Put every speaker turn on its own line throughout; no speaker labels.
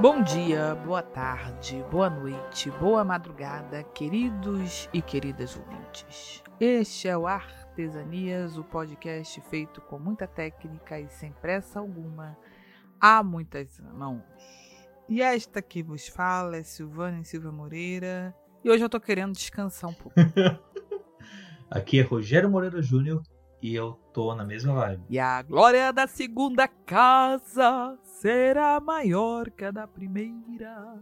Bom dia, boa tarde, boa noite, boa madrugada, queridos e queridas ouvintes. Este é o Artesanias, o podcast feito com muita técnica e sem pressa alguma, há muitas mãos. E esta que vos fala é Silvana Silva Moreira, e hoje eu tô querendo descansar um pouco.
Aqui é Rogério Moreira Júnior e eu tô na mesma vibe.
E a glória da segunda casa será maior que a da primeira.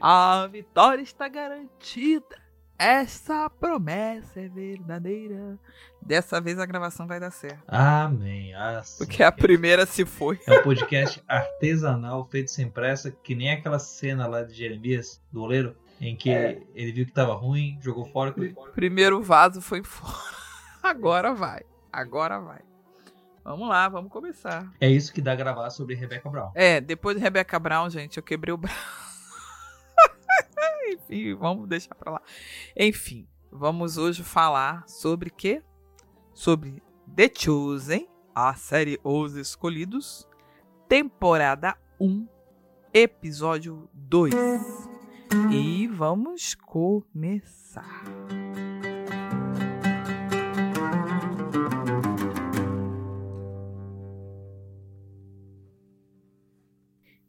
A vitória está garantida. Essa promessa é verdadeira. Dessa vez a gravação vai dar certo.
Amém. Assim
Porque a primeira se foi.
É um podcast artesanal feito sem pressa, que nem aquela cena lá de Jeremias, do oleiro, em que
É.
ele viu que tava ruim, jogou fora.
Primeiro vaso foi fora. Agora vai. Agora vai. Vamos lá, vamos começar.
É isso que dá gravar sobre Rebecca Brown.
É, depois de Rebecca Brown, gente, eu quebrei o braço. Enfim, vamos deixar pra lá. Enfim, vamos hoje falar sobre quê? Sobre The Chosen, a série Os Escolhidos, temporada 1, episódio 2. E vamos começar.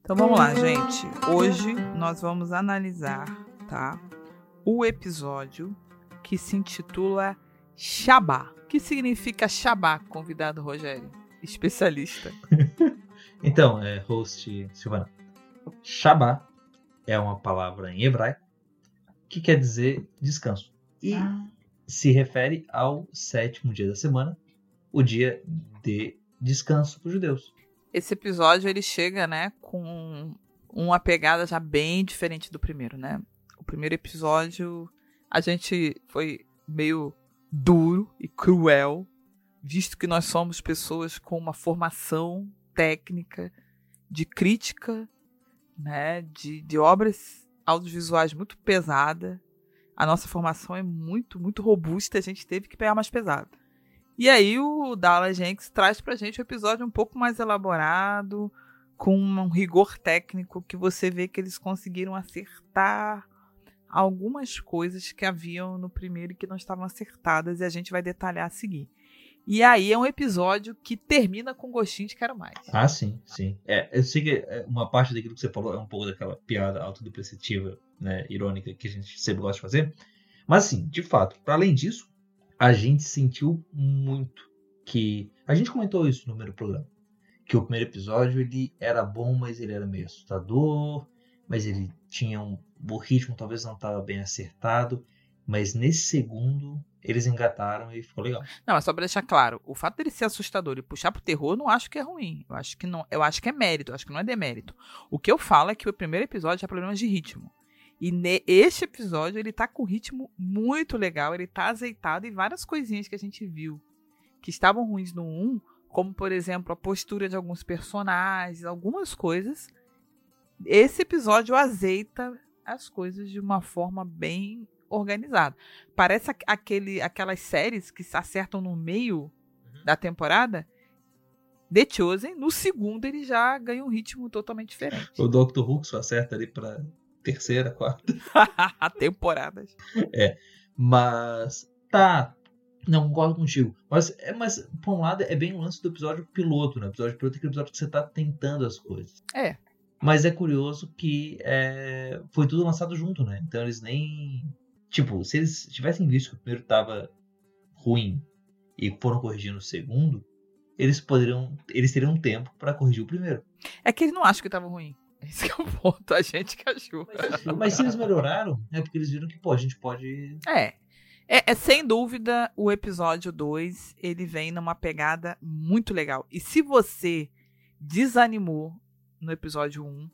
Então vamos lá, gente. Hoje nós vamos analisar, tá? O episódio que se intitula Shabá. O que significa Shabá, convidado Rogério? Especialista.
Então, é, host Silvana. Shabá é uma palavra em hebraico que quer dizer descanso. E se refere ao sétimo dia da semana, o dia de descanso para os judeus.
Esse episódio ele chega, né, com uma pegada já bem diferente do primeiro, né? O primeiro episódio a gente foi meio duro e cruel, visto que nós somos pessoas com uma formação técnica de crítica, né, de, de obras audiovisuais muito pesada. A nossa formação é muito, muito robusta, a gente teve que pegar mais pesado. E aí o Dallas Jenks traz pra gente um episódio um pouco mais elaborado, com um rigor técnico que você vê que eles conseguiram acertar algumas coisas que haviam no primeiro e que não estavam acertadas e a gente vai detalhar a seguir. E aí é um episódio que termina com gostinho de quero mais.
Ah, sim, sim. É, eu sei que é, uma parte daquilo que você falou é um pouco daquela piada autodepreciativa, né, irônica que a gente sempre gosta de fazer. Mas assim, de fato, para além disso, a gente sentiu muito que a gente comentou isso no primeiro programa, que o primeiro episódio ele era bom, mas ele era meio assustador, mas ele tinha um o ritmo talvez não estava bem acertado, mas nesse segundo eles engataram e ficou legal.
Não, mas só pra deixar claro, o fato dele ser assustador e puxar pro terror, não acho que é ruim. Eu acho que não, eu acho que é mérito, eu acho que não é demérito. O que eu falo é que o primeiro episódio tinha problemas de ritmo. E ne, este episódio, ele tá com um ritmo muito legal, ele tá azeitado e várias coisinhas que a gente viu que estavam ruins no 1, como por exemplo, a postura de alguns personagens, algumas coisas. Esse episódio azeita as coisas de uma forma bem organizada. Parece aquele, aquelas séries que se acertam no meio uhum. da temporada. The Chosen, no segundo ele já ganha um ritmo totalmente diferente.
O Dr. Who só acerta ali pra terceira, quarta.
Temporadas.
É, mas tá. Não concordo contigo. Mas, é, mas, por um lado, é bem o lance do episódio piloto, né? O episódio piloto é aquele episódio que você tá tentando as coisas.
É.
Mas é curioso que é, foi tudo lançado junto, né? Então eles nem. Tipo, se eles tivessem visto que o primeiro tava ruim e foram corrigindo o segundo, eles poderiam. Eles teriam tempo para corrigir o primeiro.
É que eles não acham que tava ruim. Esse é o ponto, a gente que achou.
Mas, mas se eles melhoraram, é porque eles viram que, pô, a gente pode.
É. É, é, sem dúvida o episódio 2 ele vem numa pegada muito legal. E se você desanimou no episódio 1,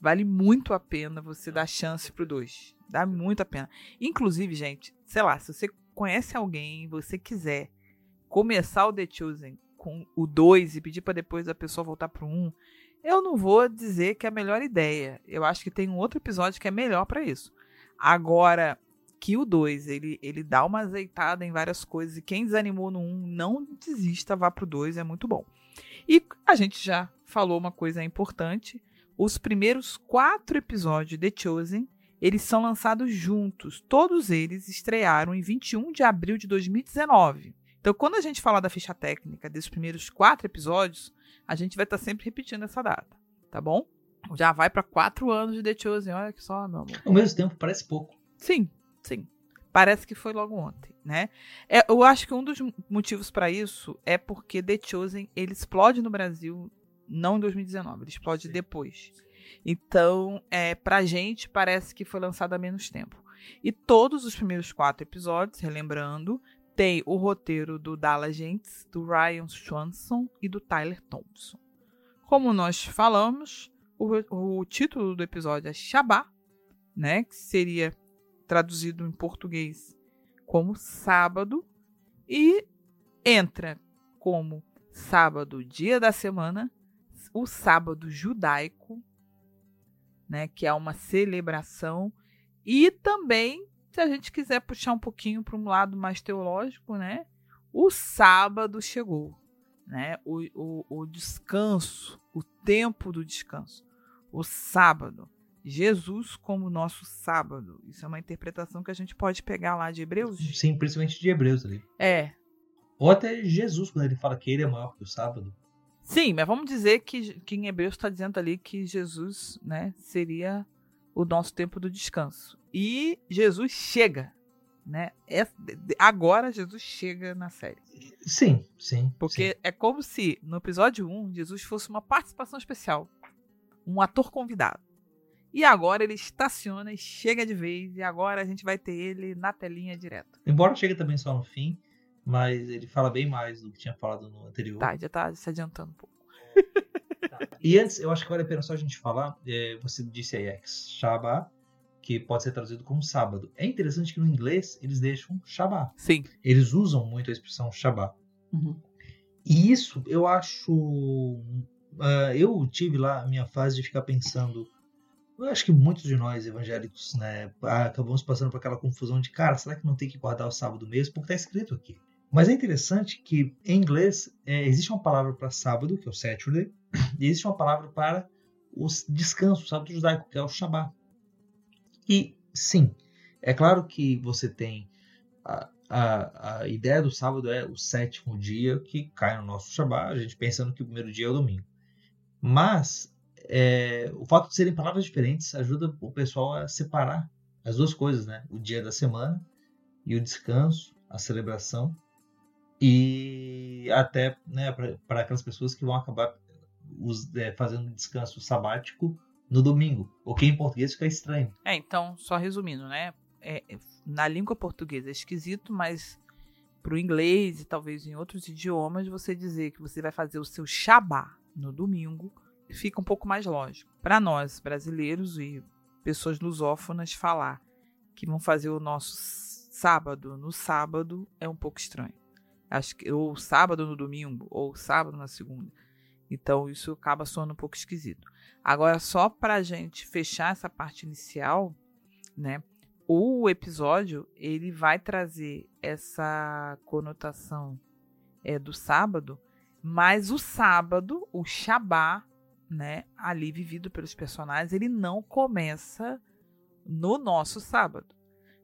vale muito a pena você dar chance pro 2. Dá muito a pena. Inclusive, gente, sei lá, se você conhece alguém, você quiser começar o The Chosen com o 2 e pedir para depois a pessoa voltar pro 1, eu não vou dizer que é a melhor ideia. Eu acho que tem um outro episódio que é melhor para isso. Agora, que o 2, ele, ele dá uma azeitada em várias coisas. E quem desanimou no 1, um, não desista, vá pro 2, é muito bom. E a gente já falou uma coisa importante. os primeiros quatro episódios de The Chosen, eles são lançados juntos. Todos eles estrearam em 21 de abril de 2019. Então, quando a gente falar da ficha técnica desses primeiros quatro episódios, a gente vai estar tá sempre repetindo essa data, tá bom? Já vai para quatro anos de The Chosen, olha que só, meu amor.
Ao mesmo tempo, parece pouco.
Sim, sim. Parece que foi logo ontem, né? É, eu acho que um dos motivos para isso é porque The Chosen ele explode no Brasil não em 2019, ele explode sim. depois. Então, é, pra gente, parece que foi lançado há menos tempo. E todos os primeiros quatro episódios, relembrando, tem o roteiro do Dallas Gentes, do Ryan Swanson e do Tyler Thompson. Como nós falamos, o, o título do episódio é Shabá, né, que seria traduzido em português como sábado, e entra como sábado, dia da semana, o sábado judaico, né, que é uma celebração, e também, se a gente quiser puxar um pouquinho para um lado mais teológico, né, o sábado chegou, né, o, o, o descanso, o tempo do descanso, o sábado. Jesus como nosso sábado. Isso é uma interpretação que a gente pode pegar lá de Hebreus?
Sim, principalmente de Hebreus ali.
É.
Ou até Jesus, quando ele fala que ele é maior que o sábado.
Sim, mas vamos dizer que, que em Hebreus está dizendo ali que Jesus né, seria o nosso tempo do descanso. E Jesus chega. Né? É, agora Jesus chega na série.
Sim, sim.
Porque
sim.
é como se no episódio 1 Jesus fosse uma participação especial. Um ator convidado. E agora ele estaciona e chega de vez. E agora a gente vai ter ele na telinha direto.
Embora chegue também só no fim, mas ele fala bem mais do que tinha falado no anterior.
Tá, já tá se adiantando um pouco.
E antes, eu acho que vale a pena só a gente falar, é, você disse aí, ex Shabbat, que pode ser traduzido como sábado. É interessante que no inglês eles deixam Shabbat.
Sim.
Eles usam muito a expressão Shabbat.
Uhum.
E isso eu acho. Uh, eu tive lá a minha fase de ficar pensando. Eu acho que muitos de nós evangélicos, né, acabamos passando por aquela confusão de, cara, será que não tem que guardar o sábado mesmo? Porque está escrito aqui. Mas é interessante que em inglês é, existe uma palavra para sábado, que é o Saturday, e existe uma palavra para o descanso, o sábado judaico, que é o Shabbat. E sim, é claro que você tem a, a, a ideia do sábado é o sétimo dia que cai no nosso Shabbat, a gente pensando que o primeiro dia é o domingo. Mas é, o fato de serem palavras diferentes ajuda o pessoal a separar as duas coisas, né? O dia da semana e o descanso, a celebração e até né, para aquelas pessoas que vão acabar os, é, fazendo descanso sabático no domingo, o que em português fica estranho.
É, então, só resumindo, né? É, na língua portuguesa é esquisito, mas para o inglês e talvez em outros idiomas, você dizer que você vai fazer o seu Shabá no domingo fica um pouco mais lógico. Para nós, brasileiros e pessoas lusófonas, falar que vão fazer o nosso sábado no sábado é um pouco estranho. Acho que ou sábado no domingo, ou sábado na segunda. Então isso acaba soando um pouco esquisito. Agora, só para a gente fechar essa parte inicial, né? O episódio ele vai trazer essa conotação é, do sábado, mas o sábado, o Shabá, né, ali vivido pelos personagens, ele não começa no nosso sábado,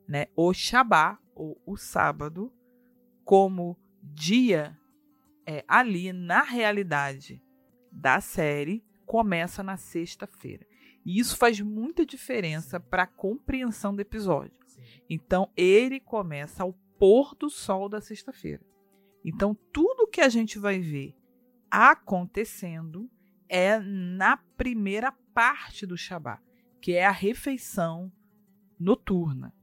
né? O Shabá ou o sábado como dia é, ali na realidade da série começa na sexta-feira. E isso faz muita diferença para a compreensão do episódio. Então ele começa ao pôr do sol da sexta-feira. Então tudo que a gente vai ver acontecendo é na primeira parte do Shabat, que é a refeição noturna,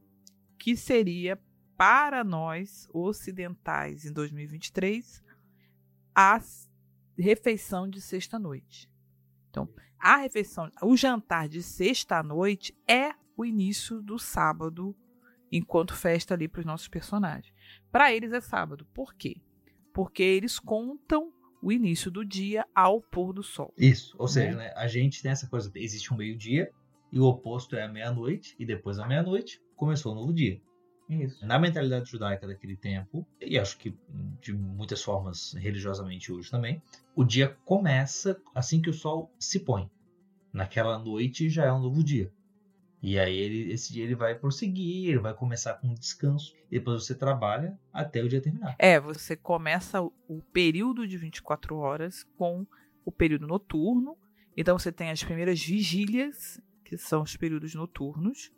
que seria para nós ocidentais em 2023 a refeição de sexta-noite. Então, a refeição, o jantar de sexta-noite é o início do sábado, enquanto festa ali para os nossos personagens. Para eles é sábado. Por quê? Porque eles contam o início do dia ao pôr do sol.
Isso, ou né? seja, né, a gente tem essa coisa, existe um meio-dia e o oposto é a meia-noite e depois da meia-noite começou o novo dia. Isso. Na mentalidade judaica daquele tempo, e acho que de muitas formas religiosamente hoje também, o dia começa assim que o sol se põe. naquela noite já é um novo dia. E aí ele, esse dia ele vai prosseguir, ele vai começar com um descanso, e depois você trabalha até o dia terminar.
É, você começa o, período de 24 horas com o período noturno. Então você tem as primeiras vigílias, que são os períodos noturnos,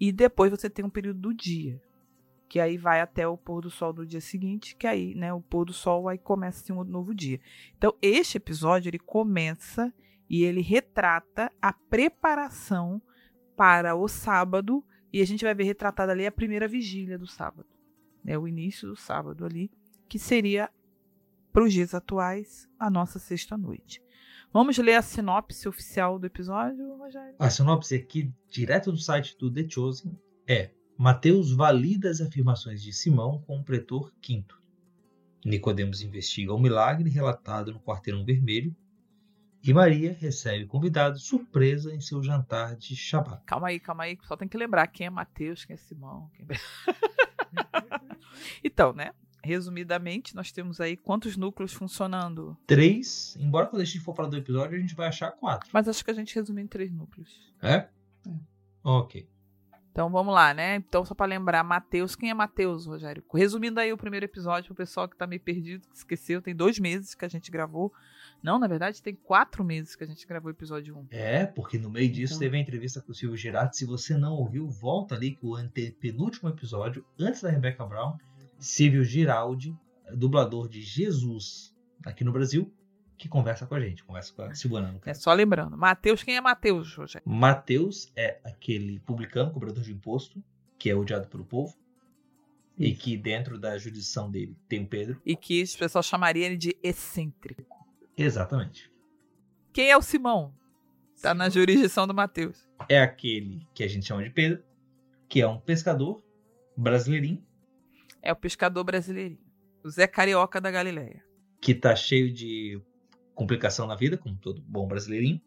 e depois você tem um período do dia, que aí vai até o pôr do sol do dia seguinte, que aí, né, o pôr do sol aí começa assim, um novo dia. Então, este episódio ele começa e ele retrata a preparação para o sábado e a gente vai ver retratada ali a primeira vigília do sábado, né, o início do sábado ali, que seria para os dias atuais a nossa sexta noite. Vamos ler a sinopse oficial do episódio, Rogério?
A sinopse aqui, direto do site do The Chosen, é Mateus valida as afirmações de Simão com o pretor Quinto. Nicodemos investiga o milagre relatado no quarteirão vermelho e Maria recebe o convidado surpresa em seu jantar de Shabat.
Calma aí, calma aí, só tem que lembrar quem é Mateus, quem é Simão. Quem... É então, né? Resumidamente, nós temos aí quantos núcleos funcionando?
Três. Embora quando a gente for falar do episódio, a gente vai achar quatro.
Mas acho que a gente resume em três núcleos.
É? é. Ok.
Então vamos lá, né? Então, só para lembrar, Mateus, quem é Mateus, Rogério? Resumindo aí o primeiro episódio, pro pessoal que tá meio perdido, que esqueceu, tem dois meses que a gente gravou. Não, na verdade, tem quatro meses que a gente gravou o episódio 1.
É, porque no meio disso então... teve a entrevista com o Silvio Gerardo. Se você não ouviu, volta ali que o penúltimo episódio, antes da Rebecca Brown, Silvio Giraldi, dublador de Jesus aqui no Brasil, que conversa com a gente, conversa com a Silvana.
É só lembrando, Mateus, quem é Mateus, Rogério?
Mateus é aquele publicano, cobrador de imposto, que é odiado pelo povo, Isso. e que dentro da jurisdição dele tem o Pedro.
E que o pessoal chamaria ele de excêntrico.
Exatamente.
Quem é o Simão? Tá na jurisdição do Mateus.
É aquele que a gente chama de Pedro, que é um pescador brasileirinho.
É o pescador brasileirinho. O Zé Carioca da Galileia.
Que tá cheio de complicação na vida, como todo bom brasileirinho,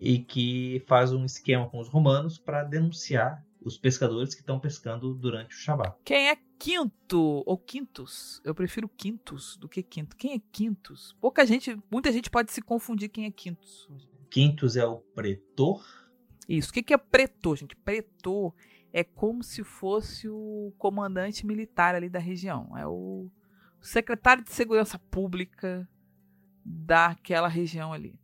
e que faz um esquema com os romanos para denunciar os pescadores que estão pescando durante o Shabat.
Quem é Quinto ou Quintus? Eu prefiro Quintus do que Quinto. Quem é Quintus? Pouca gente, muita gente pode se confundir quem é Quintus.
Quintus é o pretor?
Isso. O que é pretor, gente? Pretor é como se fosse o comandante militar ali da região. É o secretário de segurança pública daquela região ali.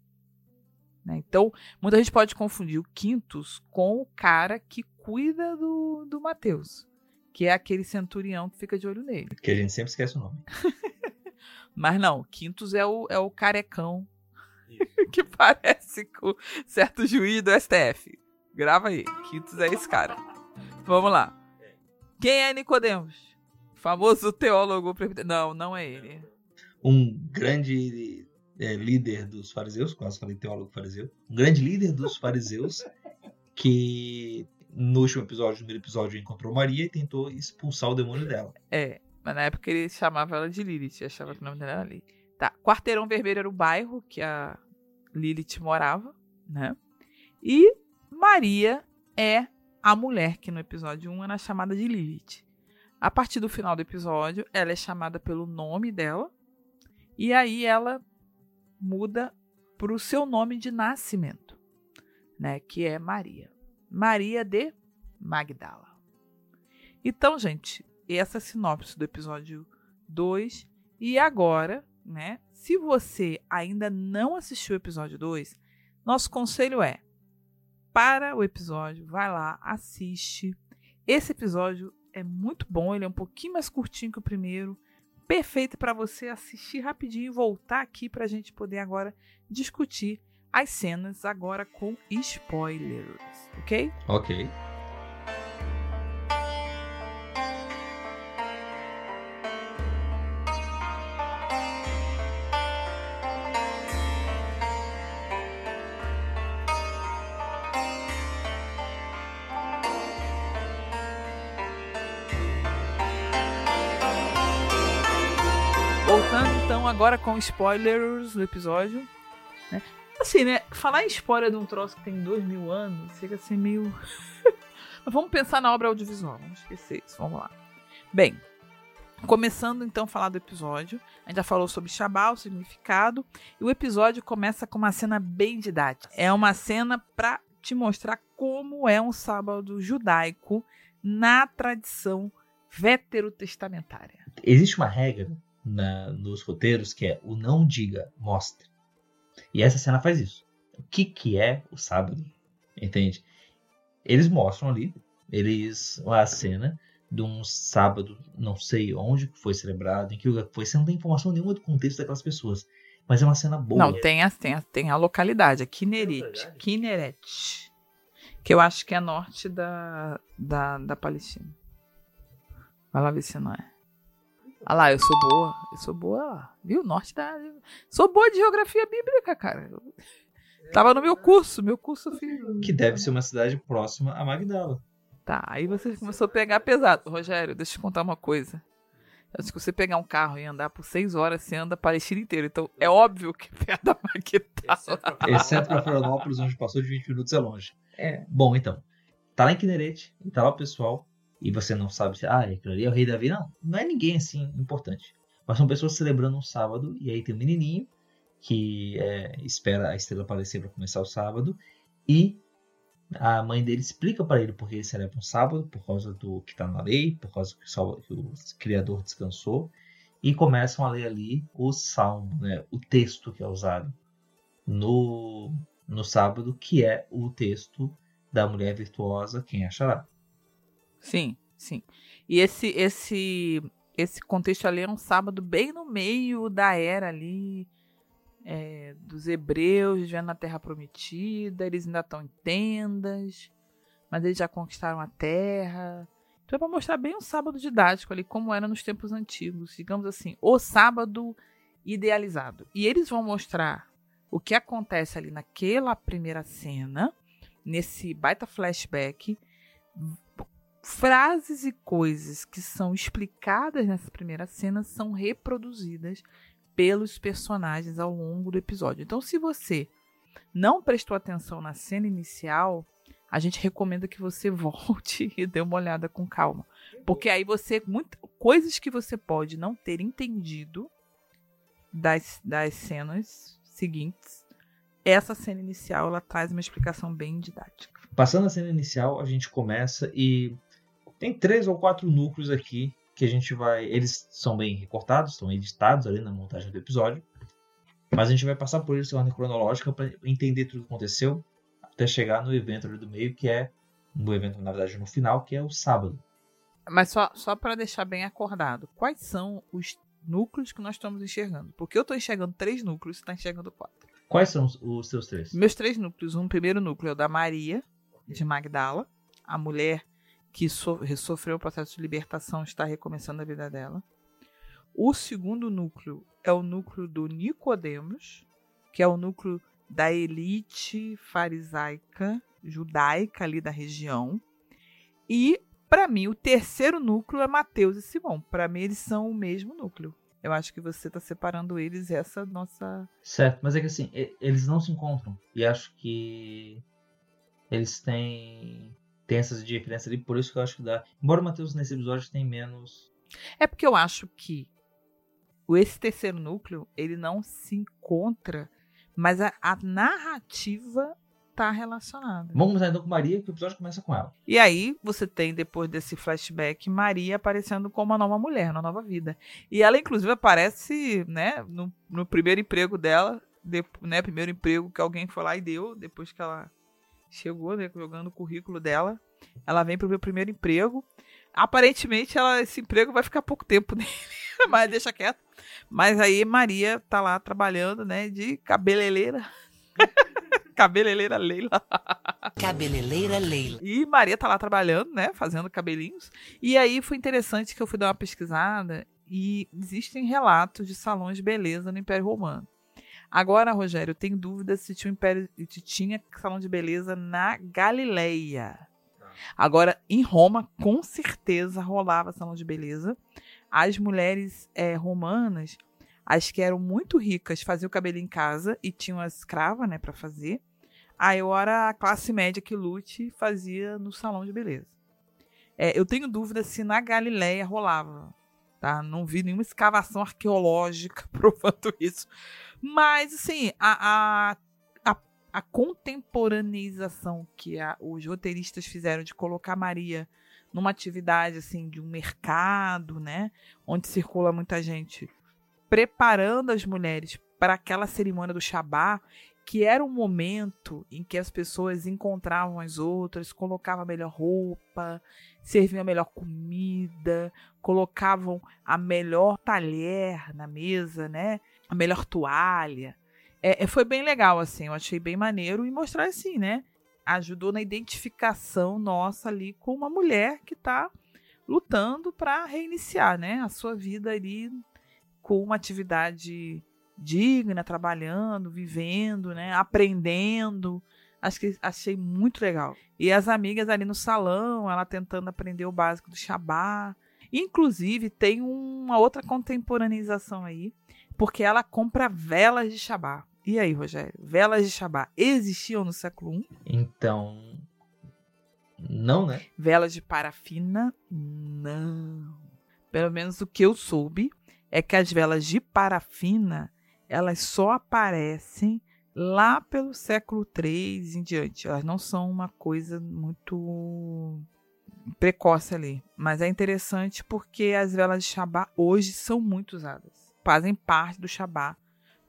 Né? Então, muita gente pode confundir o Quintus com o cara que cuida do, do Mateus, que é aquele centurião que fica de olho nele.
Que a gente sempre esquece o nome.
Mas não, Quintus é o, é o carecão que parece com certo juiz do STF. Grava aí, Quintus é esse cara. Vamos lá. Quem é Nicodemos? Famoso teólogo. Não, não é ele.
Um grande é, líder dos fariseus, quase falei teólogo fariseu, um grande líder dos fariseus que no último episódio, no primeiro episódio, encontrou Maria e tentou expulsar o demônio dela.
É, mas na época ele chamava ela de Lilith, achava que o nome dela era Lilith. Tá, Quarteirão Vermelho era o bairro que a Lilith morava, né? E Maria é a mulher que no episódio 1 era chamada de Lilith. A partir do final do episódio, ela é chamada pelo nome dela, e aí ela muda para o seu nome de nascimento, né, que é Maria. Maria de Magdala. Então, gente, essa é sinopse do episódio 2. E agora, né, se você ainda não assistiu o episódio 2, nosso conselho é: para o episódio, vai lá, assiste. Esse episódio é muito bom, ele é um pouquinho mais curtinho que o primeiro perfeito para você assistir rapidinho e voltar aqui para a gente poder agora discutir as cenas agora com spoilers, ok?
Ok.
Agora com spoilers do episódio. Né? Assim, né? Falar em spoiler de um troço que tem dois mil anos chega a ser meio. Mas vamos pensar na obra audiovisual. Vamos esquecer isso. Vamos lá. Bem, Começando então a falar do episódio, a gente já falou sobre Shabá, o significado, e o episódio começa com uma cena bem didática. É uma cena para te mostrar como é um sábado judaico na tradição veterotestamentária.
Existe uma regra na, nos roteiros que é o não diga, mostre. E essa cena faz isso. O que, que é o sábado? Entende? Eles mostram ali, eles a cena de um sábado, não sei onde foi celebrado, em que lugar foi, você não tem informação nenhuma do contexto daquelas pessoas. Mas é uma cena boa.
Não, tem a, tem a, tem a localidade, Kinneret. Kinneret. Que eu acho que é norte da, da, da Palestina. Vai lá ver se não é. Ah lá, eu sou boa. Eu sou boa lá. Viu? Norte da. Sou boa de geografia bíblica, cara. Eu... Tava no meu curso, meu curso filho.
Que deve ser uma cidade próxima a Magdala.
Tá, aí você começou a pegar pesado. Rogério, deixa eu te contar uma coisa. Acho que você pegar um carro e andar por seis horas, você anda a Palestina inteira. Então é óbvio que perto da Magdala.
Exceto pra Florianópolis, onde passou de 20 minutos é longe. É. Bom, então. Tá lá em Kinerete, e tá lá o pessoal, e você não sabe se, ah, aquilo ali é o rei Davi. Não, não é ninguém assim importante. Mas são pessoas celebrando um sábado, e aí tem um menininho que é, espera a estrela aparecer para começar o sábado, e a mãe dele explica para ele porque ele celebra um sábado, por causa do que está na lei, por causa que que o Criador descansou, e começam a ler ali o salmo, né, o texto que é usado no, no sábado, que é o texto da mulher virtuosa, quem achará.
Sim, sim. E esse esse esse contexto ali é um sábado bem no meio da era ali é, dos hebreus vivendo na Terra Prometida. Eles ainda estão em tendas, mas eles já conquistaram a Terra. Então é para mostrar bem um sábado didático ali, como era nos tempos antigos, digamos assim, o sábado idealizado. E eles vão mostrar o que acontece ali naquela primeira cena, nesse baita flashback, frases e coisas que são explicadas nessa primeira cena são reproduzidas pelos personagens ao longo do episódio. Então, se você não prestou atenção na cena inicial, a gente recomenda que você volte e dê uma olhada com calma. Porque aí você. Muito, coisas que você pode não ter entendido das, das cenas seguintes. Essa cena inicial ela traz uma explicação bem didática.
Passando a cena inicial, a gente começa e tem três ou quatro núcleos aqui que a gente vai. Eles são bem recortados, estão editados ali na montagem do episódio. Mas a gente vai passar por eles de ordem cronológica para entender tudo o que aconteceu até chegar no evento ali do meio, que é no evento, na verdade, no final, que é o sábado.
Mas só, só para deixar bem acordado, quais são os núcleos que nós estamos enxergando? Porque eu estou enxergando três núcleos, você está enxergando quatro.
Quais são os, os seus três?
Meus três núcleos. Um primeiro núcleo é o da Maria, de Magdala, a mulher que so sofreu o processo de libertação está recomeçando a vida dela. O segundo núcleo é o núcleo do Nicodemos, que é o núcleo da elite farisaica judaica ali da região. E para mim o terceiro núcleo é Mateus e Simão. Para mim eles são o mesmo núcleo. Eu acho que você está separando eles essa nossa.
Certo, mas é que assim, eles não se encontram. E acho que eles têm tem essas diferenças ali, por isso que eu acho que dá. Embora o Matheus nesse episódio tem menos.
É porque eu acho que esse terceiro núcleo ele não se encontra, mas a, a narrativa tá relacionada.
Vamos começar então com Maria, que o episódio começa com ela.
E aí você tem, depois desse flashback, Maria aparecendo como uma nova mulher, uma nova vida. E ela, inclusive, aparece, né, no, no primeiro emprego dela, de, né, primeiro emprego que alguém foi lá e deu, depois que ela chegou, né, jogando o currículo dela. Ela vem pro meu primeiro emprego. Aparentemente, ela, esse emprego vai ficar pouco tempo nele, mas deixa quieto. Mas aí Maria tá lá trabalhando, né, de cabeleireira. cabeleireira Leila.
Cabeleireira Leila.
E Maria tá lá trabalhando, né, fazendo cabelinhos. E aí foi interessante que eu fui dar uma pesquisada e existem relatos de salões de beleza no Império Romano. Agora, Rogério, eu tenho dúvida se tinha, um império, se tinha salão de beleza na Galileia. Tá. Agora, em Roma, com certeza rolava salão de beleza. As mulheres é, romanas, as que eram muito ricas, faziam o cabelo em casa e tinham as escravas, né, para fazer. Aí, era a classe média que lute fazia no salão de beleza. É, eu tenho dúvida se na Galileia rolava tá? Não vi nenhuma escavação arqueológica provando isso. Mas, assim, a, a, a, a contemporaneização que a, os roteiristas fizeram de colocar Maria numa atividade, assim, de um mercado, né? Onde circula muita gente, preparando as mulheres para aquela cerimônia do Shabá, que era um momento em que as pessoas encontravam as outras, colocavam a melhor roupa, serviam a melhor comida, colocavam a melhor talher na mesa, né? A melhor toalha. É, é, foi bem legal, assim, eu achei bem maneiro e mostrar assim, né? Ajudou na identificação nossa ali com uma mulher que está lutando para reiniciar, né? A sua vida ali com uma atividade digna, trabalhando, vivendo, né? Aprendendo. Acho que achei muito legal. E as amigas ali no salão, ela tentando aprender o básico do Shabá. Inclusive, tem uma outra contemporaneização aí, porque ela compra velas de Shabá. E aí, Rogério? Velas de Shabá existiam no século I?
Então. Não, né?
Velas de parafina? Não. Pelo menos o que eu soube é que as velas de parafina elas só aparecem lá pelo século III em diante. Elas não são uma coisa muito precoce ali. Mas é interessante porque as velas de Shabá hoje são muito usadas. Fazem parte do Shabá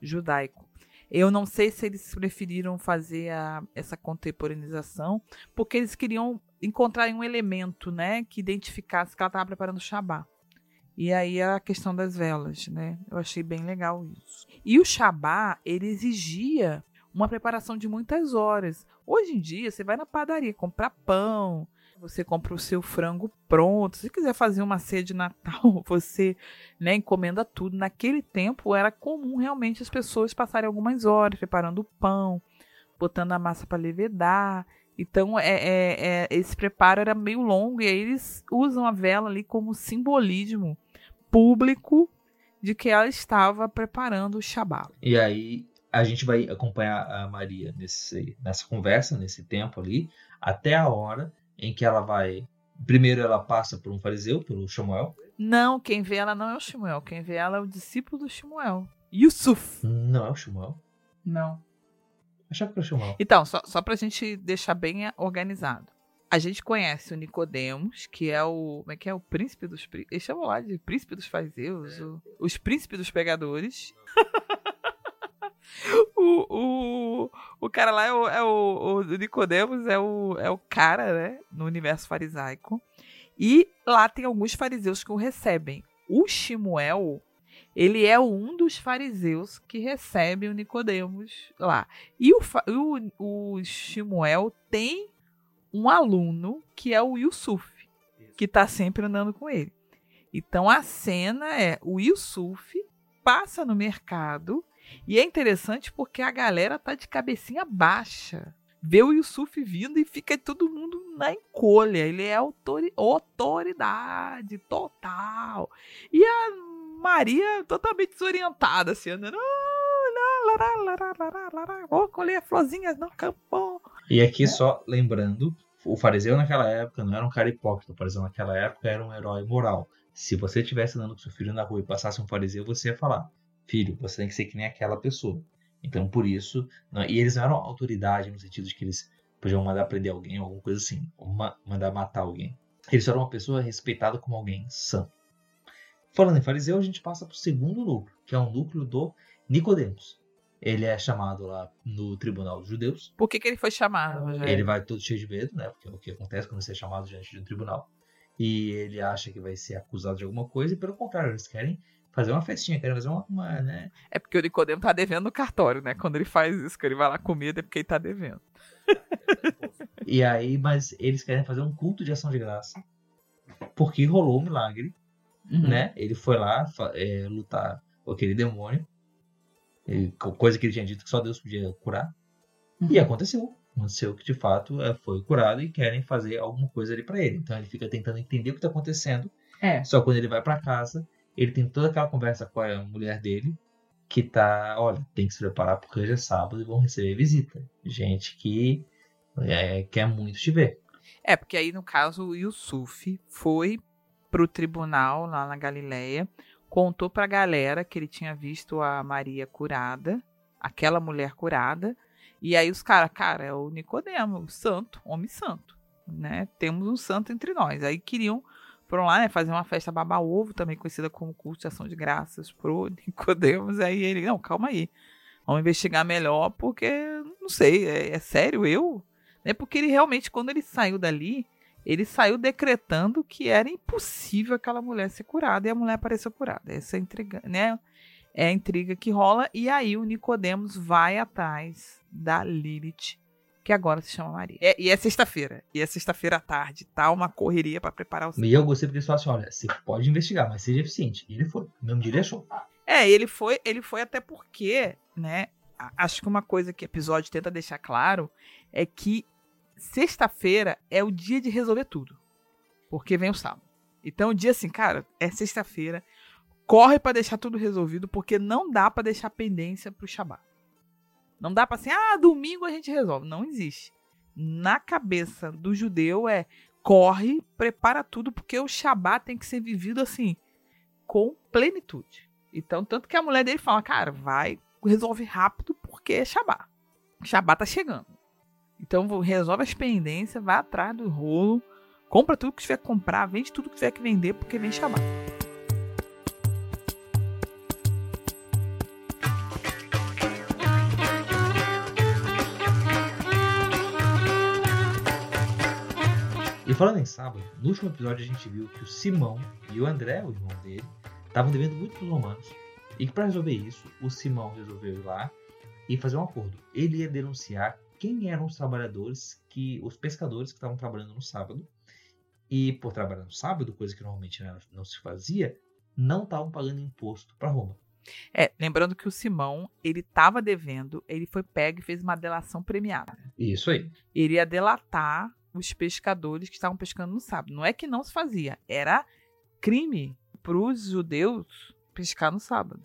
judaico. Eu não sei se eles preferiram fazer a, essa contemporaneização porque eles queriam encontrar um elemento né, que identificasse que ela estava preparando o Shabá. E aí a questão das velas, né? Eu achei bem legal isso. E o Shabá, ele exigia uma preparação de muitas horas. Hoje em dia, você vai na padaria comprar pão, você compra o seu frango pronto. Se quiser fazer uma ceia de Natal, você né, encomenda tudo. Naquele tempo era comum realmente as pessoas passarem algumas horas preparando o pão, botando a massa para levedar. Então, é, é, é, esse preparo era meio longo e aí eles usam a vela ali como simbolismo público de que ela estava preparando o Shabá.
E aí a gente vai acompanhar a Maria nesse, nessa conversa, nesse tempo ali, até a hora em que ela vai. Primeiro ela passa por um fariseu, pelo Samuel.
Não, quem vê ela não é o Samuel. Quem vê ela é o discípulo do Samuel. Yusuf.
Não é o Samuel?
Não.
Achava que era o Samuel.
Então, só, só pra gente deixar bem organizado. A gente conhece o Nicodemos, que é o. Como é que é? O príncipe dos. Eles chamam lá de príncipe dos fariseus, é. o, os príncipes dos pegadores. o, o, o cara lá é o, é o, o Nicodemos, é o, é o cara, né? No universo farisaico. E lá tem alguns fariseus que o recebem. O Shimuel, ele é um dos fariseus que recebe o Nicodemos lá. E o, o, o Shimuel tem um aluno que é o Yusuf, que está sempre andando com ele. Então a cena é o Yusuf passa no mercado e é interessante porque a galera tá de cabecinha baixa. Vê o Yusuf vindo e fica todo mundo na encolha. Ele é autori autoridade total. E a Maria totalmente desorientada, assim, andando. Vou colher florzinhas no campo.
E aqui, só lembrando, o fariseu naquela época não era um cara hipócrita. O fariseu naquela época era um herói moral. Se você estivesse andando com seu filho na rua e passasse um fariseu, você ia falar: Filho, você tem que ser que nem aquela pessoa. Então, por isso. Não, e eles não eram autoridade no sentido de que eles podiam mandar prender alguém, alguma coisa assim, ou ma mandar matar alguém. Eles eram uma pessoa respeitada como alguém sã. Falando em fariseu, a gente passa para o segundo núcleo, que é o núcleo do Nicodemos. Ele é chamado lá no tribunal dos judeus.
Por que, que ele foi chamado, Rogério?
Ele vai todo cheio de medo, né? Porque é o que acontece quando você é chamado diante de um tribunal. E ele acha que vai ser acusado de alguma coisa, e pelo contrário, eles querem fazer uma festinha, querem fazer uma, uma né?
É porque o Nicodemo tá devendo no cartório, né? Quando ele faz isso, que ele vai lá comer, é porque ele tá devendo.
e aí, mas eles querem fazer um culto de ação de graça. Porque rolou um milagre, uhum. né? Ele foi lá é, lutar com aquele demônio coisa que ele tinha dito que só Deus podia curar. Uhum. E aconteceu. Aconteceu que de fato é, foi curado e querem fazer alguma coisa ali para ele. Então ele fica tentando entender o que está acontecendo.
É.
Só quando ele vai para casa, ele tem toda aquela conversa com a mulher dele, que tá, olha, tem que se preparar porque hoje é sábado e vão receber visita. Gente que é, quer muito te ver.
É, porque aí no caso o Yusuf foi pro tribunal lá na Galileia, contou pra galera que ele tinha visto a Maria curada, aquela mulher curada, e aí os caras, cara, é o Nicodemo, o santo, homem santo, né? Temos um santo entre nós. Aí queriam foram lá, né, fazer uma festa baba ovo, também conhecida como culto de ação de graças pro Nicodemos. Aí ele, não, calma aí. Vamos investigar melhor, porque não sei, é, é sério eu? É porque ele realmente, quando ele saiu dali, ele saiu decretando que era impossível aquela mulher ser curada e a mulher apareceu curada. Essa é intriga, né? É a intriga que rola e aí o Nicodemos vai atrás da Lilith que agora se chama Maria. É, e é sexta-feira. E é sexta-feira à tarde. Tá uma correria para preparar o
E eu gostei porque eles falaram assim: olha, você pode investigar, mas seja eficiente. E ele foi. O mesmo dia ele achou.
É, ele foi, ele foi até porque, né? Acho que uma coisa que o episódio tenta deixar claro é que sexta-feira é o dia de resolver tudo. Porque vem o sábado. Então, o dia assim, cara, é sexta-feira. Corre para deixar tudo resolvido, porque não dá para deixar pendência pro Shabat. Não dá para assim, ah, domingo a gente resolve. Não existe. Na cabeça do judeu é corre, prepara tudo, porque o Shabat tem que ser vivido assim, com plenitude. Então, tanto que a mulher dele fala, cara, vai, resolve rápido, porque é Shabat. Shabat tá chegando. Então, resolve as pendências, vai atrás do rolo, compra tudo que tiver que comprar, vende tudo que tiver que vender, porque vem Shabat.
Falando em sábado, no último episódio a gente viu que o Simão e o André, o irmão dele, estavam devendo muito para os romanos. E que para resolver isso, o Simão resolveu ir lá e fazer um acordo. Ele ia denunciar quem eram os trabalhadores, que os pescadores que estavam trabalhando no sábado. E por trabalhar no sábado, coisa que normalmente não se fazia, não estavam pagando imposto para Roma.
É, lembrando que o Simão, ele estava devendo, ele foi pego e fez uma delação premiada.
Isso aí.
Ele ia delatar os pescadores que estavam pescando no sábado. Não é que não se fazia, era crime para os judeus pescar no sábado.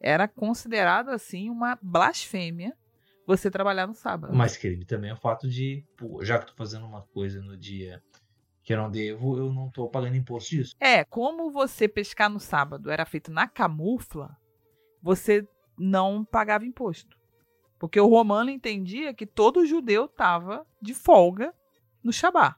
Era considerado assim uma blasfêmia você trabalhar no sábado.
Mas crime também é o fato de, pô, já que estou fazendo uma coisa no dia que eu não devo, eu não estou pagando imposto disso.
É, como você pescar no sábado era feito na camufla, você não pagava imposto. Porque o romano entendia que todo judeu estava de folga no Shabá.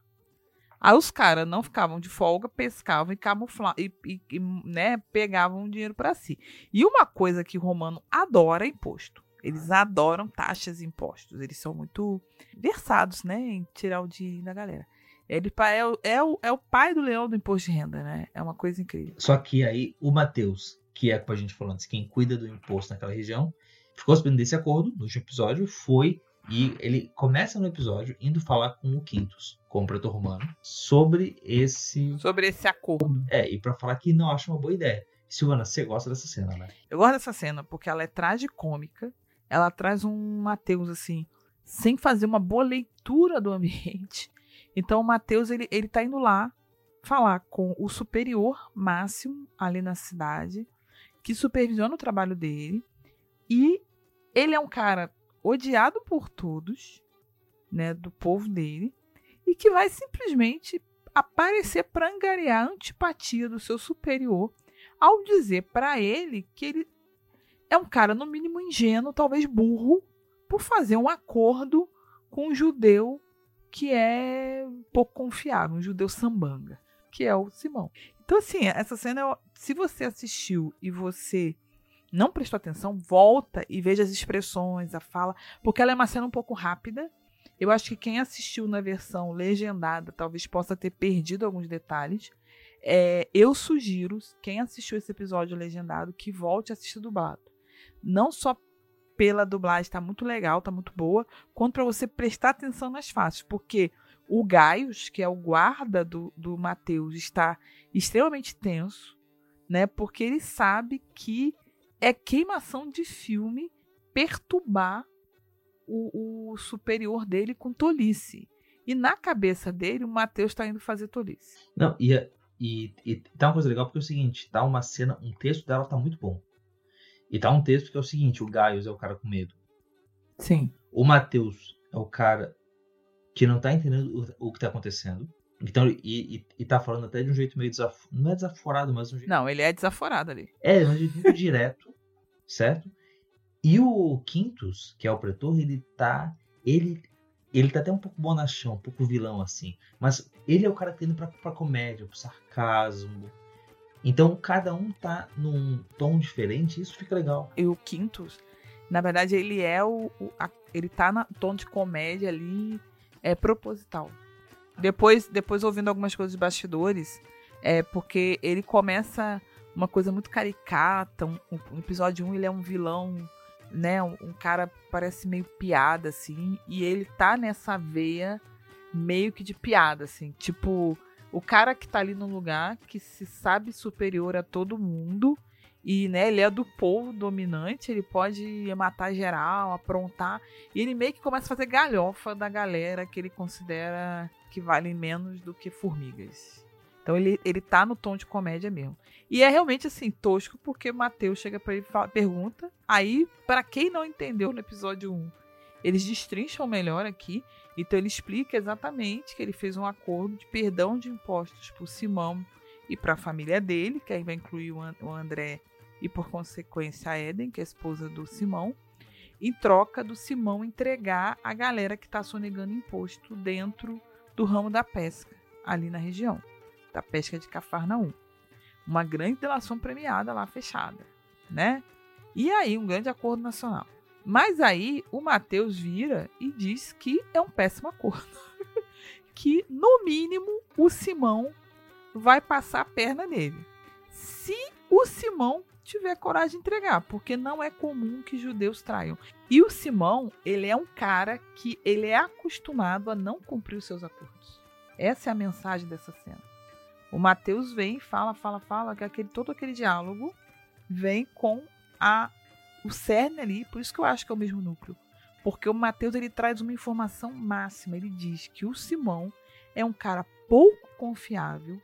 Aí os caras não ficavam de folga, pescavam e camuflavam e, e, e né, pegavam dinheiro para si. E uma coisa que o romano adora é imposto. Eles adoram taxas e impostos. Eles são muito versados, né, em tirar o dinheiro da galera. Ele é, o, é, é o pai do leão do imposto de renda, né? É uma coisa incrível.
Só que aí o Matheus, que é como a gente falou antes, quem cuida do imposto naquela região, ficou sabendo desse acordo no último episódio, foi e ele começa no episódio indo falar com o Quintus, com o pretor romano, sobre esse.
Sobre esse acordo.
É, e para falar que não acha uma boa ideia. Silvana, você gosta dessa cena, né?
Eu gosto dessa cena porque ela é tragicômica. Ela traz um Mateus assim, sem fazer uma boa leitura do ambiente. Então o Mateus ele, ele tá indo lá falar com o superior máximo ali na cidade, que supervisiona o trabalho dele. E ele é um cara odiado por todos, né, do povo dele, e que vai simplesmente aparecer para angariar a antipatia do seu superior ao dizer para ele que ele é um cara no mínimo ingênuo, talvez burro, por fazer um acordo com um judeu que é pouco confiável, um judeu sambanga, que é o Simão. Então assim, essa cena, se você assistiu e você não prestou atenção, volta e veja as expressões, a fala, porque ela é uma cena um pouco rápida. Eu acho que quem assistiu na versão legendada talvez possa ter perdido alguns detalhes. É, eu sugiro, quem assistiu esse episódio legendado, que volte a assistir dublado. Não só pela dublagem, está muito legal, está muito boa, quanto para você prestar atenção nas faces, porque o Gaius, que é o guarda do, do Mateus, está extremamente tenso, né? Porque ele sabe que é queimação de filme perturbar o, o superior dele com tolice. E na cabeça dele, o Matheus está indo fazer tolice.
Não, e, e, e tá uma coisa legal porque é o seguinte, tá uma cena, um texto dela tá muito bom. E tá um texto que é o seguinte, o Gaius é o cara com medo.
Sim.
O Matheus é o cara que não tá entendendo o, o que tá acontecendo. Então, e, e, e tá falando até de um jeito meio desaforado. Não é desaforado, mas um jeito.
Não, ele é desaforado ali.
É, mas de um jeito direto, certo? E o Quintus, que é o pretor, ele tá. Ele, ele tá até um pouco bonachão, um pouco vilão, assim. Mas ele é o cara que tá indo pra, pra comédia, pro sarcasmo. Então cada um tá num tom diferente isso fica legal.
E o Quintus, na verdade, ele é o. o a, ele tá no tom de comédia ali, é proposital. Depois, depois ouvindo algumas coisas de bastidores, é porque ele começa uma coisa muito caricata. Um, um episódio 1 ele é um vilão, né? Um, um, cara parece meio piada, assim. E ele tá nessa veia meio que de piada, assim. Tipo, o cara que tá ali no lugar que se sabe superior a todo mundo e né, ele é do povo dominante, ele pode matar geral, aprontar, e ele meio que começa a fazer galhofa da galera que ele considera que valem menos do que formigas. Então ele, ele tá no tom de comédia mesmo. E é realmente assim, tosco, porque Matheus chega para ele fala, pergunta. Aí, para quem não entendeu no episódio 1, eles destrincham melhor aqui. Então ele explica exatamente que ele fez um acordo de perdão de impostos para Simão e para a família dele, que aí vai incluir o André e por consequência a Eden, que é a esposa do Simão, em troca do Simão entregar a galera que está sonegando imposto dentro do ramo da pesca, ali na região, da pesca de Cafarnaum. Uma grande delação premiada lá fechada, né? E aí um grande acordo nacional. Mas aí o Mateus vira e diz que é um péssimo acordo. que, no mínimo, o Simão vai passar a perna nele. Se o Simão tiver coragem de entregar, porque não é comum que judeus traiam. E o Simão, ele é um cara que ele é acostumado a não cumprir os seus acordos. Essa é a mensagem dessa cena. O Mateus vem, fala, fala, fala, que aquele, todo aquele diálogo vem com a o cerne ali, por isso que eu acho que é o mesmo núcleo. Porque o Mateus ele traz uma informação máxima. Ele diz que o Simão é um cara pouco confiável,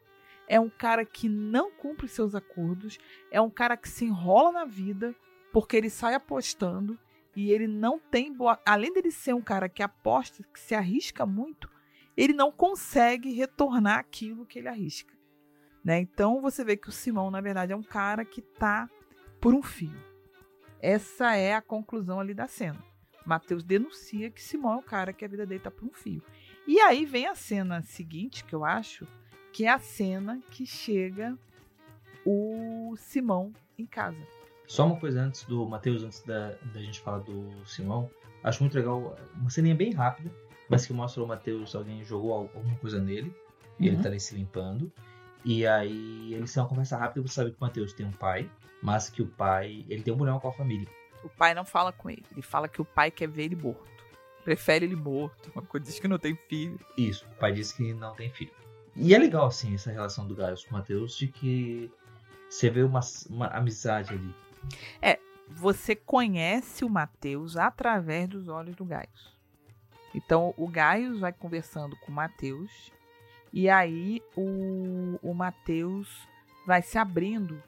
é um cara que não cumpre seus acordos, é um cara que se enrola na vida porque ele sai apostando e ele não tem boa. Além dele ser um cara que aposta, que se arrisca muito, ele não consegue retornar aquilo que ele arrisca. Né? Então você vê que o Simão, na verdade, é um cara que tá por um fio. Essa é a conclusão ali da cena. Mateus denuncia que Simão é o cara que a vida dele tá por um fio. E aí vem a cena seguinte, que eu acho, que é a cena que chega o Simão em casa.
Só uma coisa antes do Mateus, antes da, da gente falar do Simão. Acho muito legal, uma ceninha bem rápida, mas que mostra o Mateus, alguém jogou alguma coisa nele, e ele uhum. tá ali se limpando. E aí eles têm uma conversa rápida, você sabe que o Mateus tem um pai, mas que o pai, ele tem um problema com a família.
O pai não fala com ele, ele fala que o pai quer ver ele morto. Prefere ele morto, uma coisa diz que não tem filho.
Isso, o pai diz que não tem filho. E é legal, assim, essa relação do Gaius com o Matheus, de que você vê uma, uma amizade ali.
É, você conhece o Matheus através dos olhos do Gaius. Então, o Gaius vai conversando com o Matheus, e aí o, o Matheus vai se abrindo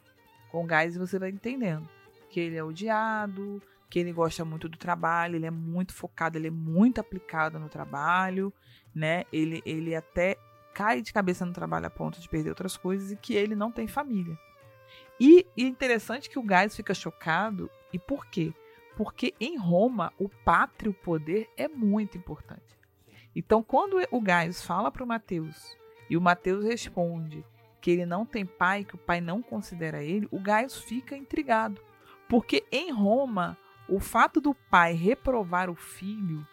com gás você vai entendendo que ele é odiado, que ele gosta muito do trabalho, ele é muito focado, ele é muito aplicado no trabalho, né? Ele, ele até cai de cabeça no trabalho a ponto de perder outras coisas e que ele não tem família. E, e é interessante que o Gás fica chocado. E por quê? Porque em Roma o pátrio poder é muito importante. Então, quando o Gaius fala para o Mateus e o Mateus responde que ele não tem pai, que o pai não considera ele, o Gaius fica intrigado. Porque em Roma, o fato do pai reprovar o filho,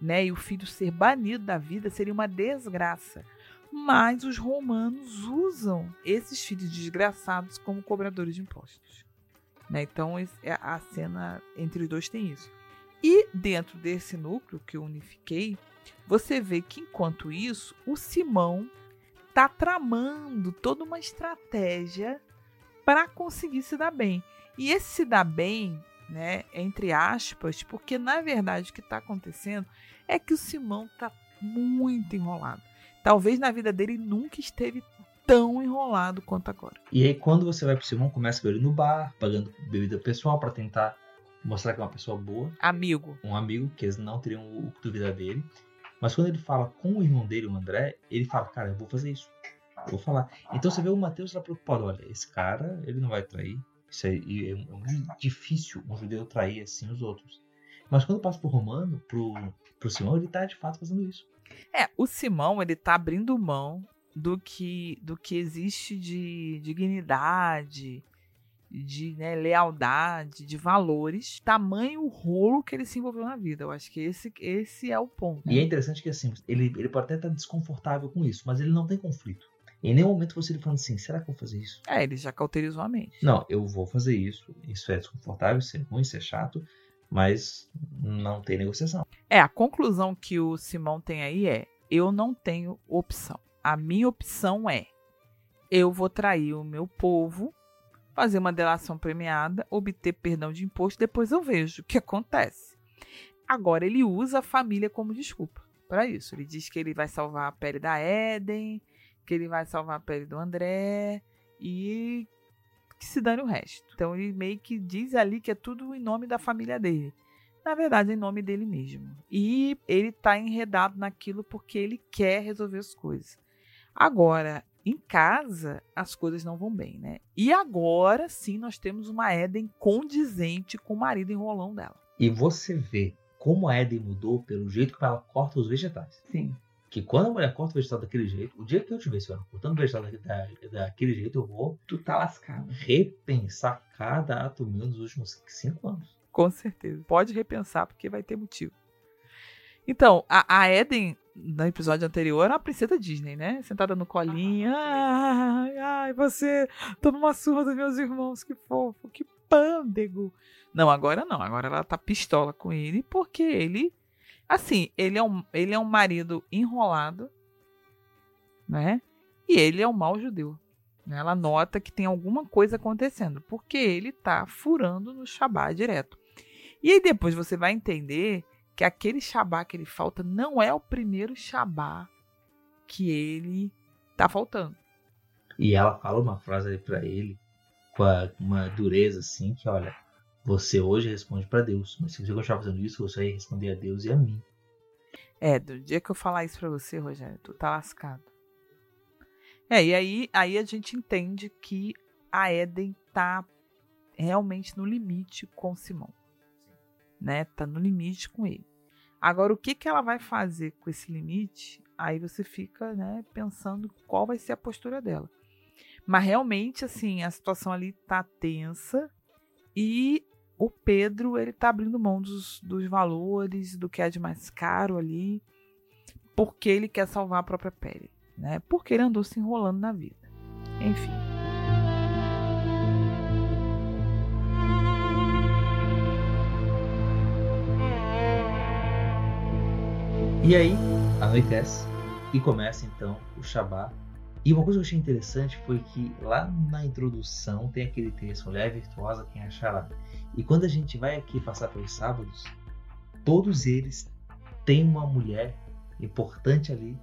né, e o filho ser banido da vida seria uma desgraça. Mas os romanos usam esses filhos desgraçados como cobradores de impostos. Né? Então é, a cena entre os dois tem isso. E dentro desse núcleo que eu unifiquei, você vê que enquanto isso, o Simão está tramando toda uma estratégia para conseguir se dar bem. E esse se dar bem, né, entre aspas, porque na verdade o que está acontecendo é que o Simão está muito enrolado. Talvez na vida dele nunca esteve tão enrolado quanto agora.
E aí quando você vai pro Simão, começa com ele no bar, pagando bebida pessoal para tentar mostrar que é uma pessoa boa.
Amigo.
Um amigo, que eles não teriam o da vida dele. Mas quando ele fala com o irmão dele, o André, ele fala, cara, eu vou fazer isso. Eu vou falar. Então você vê o Mateus lá preocupado, olha, esse cara, ele não vai trair. Isso aí, é muito difícil um judeu trair assim os outros. Mas quando passa pro Romano, pro, pro Simão, ele tá de fato fazendo isso.
É, o Simão, ele tá abrindo mão do que, do que existe de dignidade, de né, lealdade, de valores, tamanho rolo que ele se envolveu na vida. Eu acho que esse, esse é o ponto.
E é interessante que assim, ele, ele pode até estar desconfortável com isso, mas ele não tem conflito. Em nenhum momento você ele falando assim, será que eu vou fazer isso?
É, ele já cauterizou a mente.
Não, eu vou fazer isso. Isso é desconfortável, isso é ruim, isso é chato, mas não tem negociação.
É, a conclusão que o Simão tem aí é: eu não tenho opção. A minha opção é: eu vou trair o meu povo, fazer uma delação premiada, obter perdão de imposto, depois eu vejo o que acontece. Agora ele usa a família como desculpa para isso. Ele diz que ele vai salvar a pele da Eden, que ele vai salvar a pele do André e que se dane o resto. Então ele meio que diz ali que é tudo em nome da família dele. Na verdade, é em nome dele mesmo. E ele tá enredado naquilo porque ele quer resolver as coisas. Agora, em casa, as coisas não vão bem, né? E agora sim nós temos uma Eden condizente com o marido enrolão dela.
E você vê como a Eden mudou pelo jeito que ela corta os vegetais.
Sim.
Que quando a mulher corta o vegetal daquele jeito, o dia que eu te ver cortando o vegetal da, daquele jeito, eu vou.
Tu tá lascado.
Repensar cada ato meu nos últimos cinco anos.
Com certeza. Pode repensar, porque vai ter motivo. Então, a, a Eden, no episódio anterior, uma princesa Disney, né? Sentada no colinho. Ai, ai, você toma uma surra dos meus irmãos, que fofo, que pândego. Não, agora não. Agora ela tá pistola com ele, porque ele Assim, ele é um, ele é um marido enrolado, né? E ele é um mau judeu. Né? Ela nota que tem alguma coisa acontecendo, porque ele tá furando no Shabá direto. E aí depois você vai entender que aquele Shabá que ele falta não é o primeiro Shabá que ele tá faltando.
E ela fala uma frase ali pra ele, com uma dureza assim, que olha, você hoje responde para Deus, mas se você continuar fazendo isso, você vai responder a Deus e a mim.
É, do dia que eu falar isso para você, Rogério, tu tá lascado. É, e aí, aí a gente entende que a Eden tá realmente no limite com Simão. Né? Tá no limite com ele. Agora, o que, que ela vai fazer com esse limite? Aí você fica, né, pensando qual vai ser a postura dela. Mas realmente, assim, a situação ali tá tensa e o Pedro ele tá abrindo mão dos, dos valores, do que é de mais caro ali, porque ele quer salvar a própria pele, né? Porque ele andou se enrolando na vida. Enfim.
E aí, anoitece e começa então o Shabá. E uma coisa que eu achei interessante foi que lá na introdução tem aquele texto, mulher virtuosa quem achará. E quando a gente vai aqui passar pelos sábados, todos eles têm uma mulher importante ali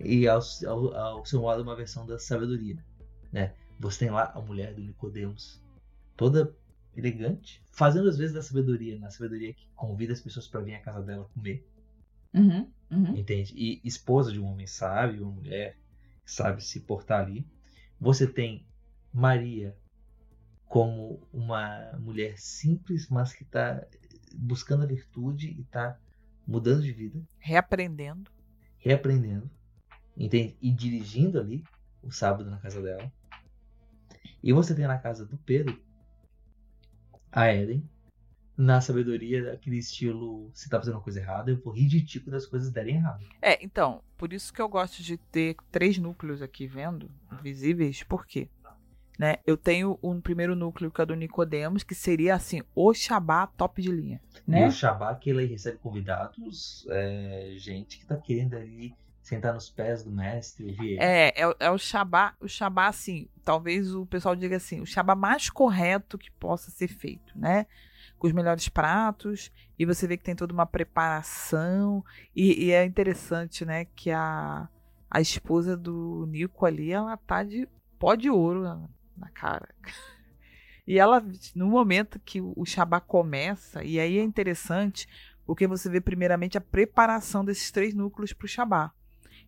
e ao, ao, ao seu modo uma versão da sabedoria, né? Você tem lá a mulher do Nicodemos, toda elegante, fazendo às vezes da sabedoria, na sabedoria que convida as pessoas para vir à casa dela comer.
Uhum, uhum.
Entende? E esposa de um homem sábio, uma mulher que sabe se portar ali. Você tem Maria, como uma mulher simples, mas que está buscando a virtude e está mudando de vida.
Reaprendendo.
Reaprendendo. Entende? E dirigindo ali o sábado na casa dela. E você tem na casa do Pedro a Eden, na sabedoria daquele estilo, se tá fazendo uma coisa errada, eu vou rir de tipo das coisas derem errado.
É, então, por isso que eu gosto de ter três núcleos aqui vendo, visíveis, por quê? Né? Eu tenho um primeiro núcleo que é do Nicodemos, que seria assim, o Shabá top de linha. Né?
E o Shabá que ele recebe convidados, é, gente que tá querendo ali sentar nos pés do mestre. Ouvir
é, é, é, o Shabá, o Shabá, assim, talvez o pessoal diga assim, o Shabá mais correto que possa ser feito, né? Com os melhores pratos, e você vê que tem toda uma preparação, e, e é interessante, né, que a, a esposa do Nico ali, ela tá de pó de ouro, na cara. E ela, no momento que o Shabá começa, e aí é interessante, Porque você vê primeiramente a preparação desses três núcleos para o Shabá.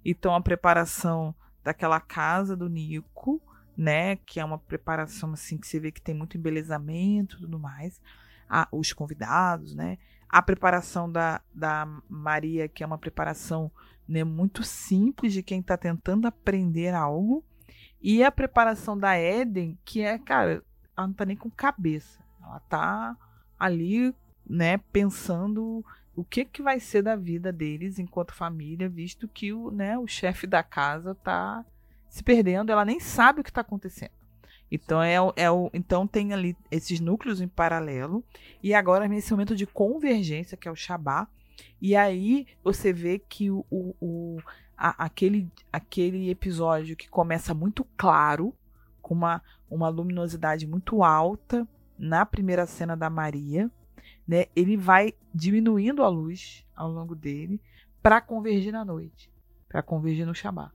Então a preparação daquela casa do Nico, né, que é uma preparação assim que você vê que tem muito embelezamento e tudo mais, a, os convidados, né, a preparação da, da Maria, que é uma preparação né, muito simples de quem está tentando aprender algo, e a preparação da Eden, que é, cara, ela não tá nem com cabeça. Ela tá ali, né, pensando o que que vai ser da vida deles enquanto família, visto que o, né, o chefe da casa tá se perdendo, ela nem sabe o que está acontecendo. Então é, é o, então tem ali esses núcleos em paralelo e agora nesse momento de convergência que é o Shabá e aí você vê que o, o, a, aquele, aquele episódio que começa muito claro, com uma, uma luminosidade muito alta na primeira cena da Maria, né? Ele vai diminuindo a luz ao longo dele para convergir na noite, para convergir no Shabá.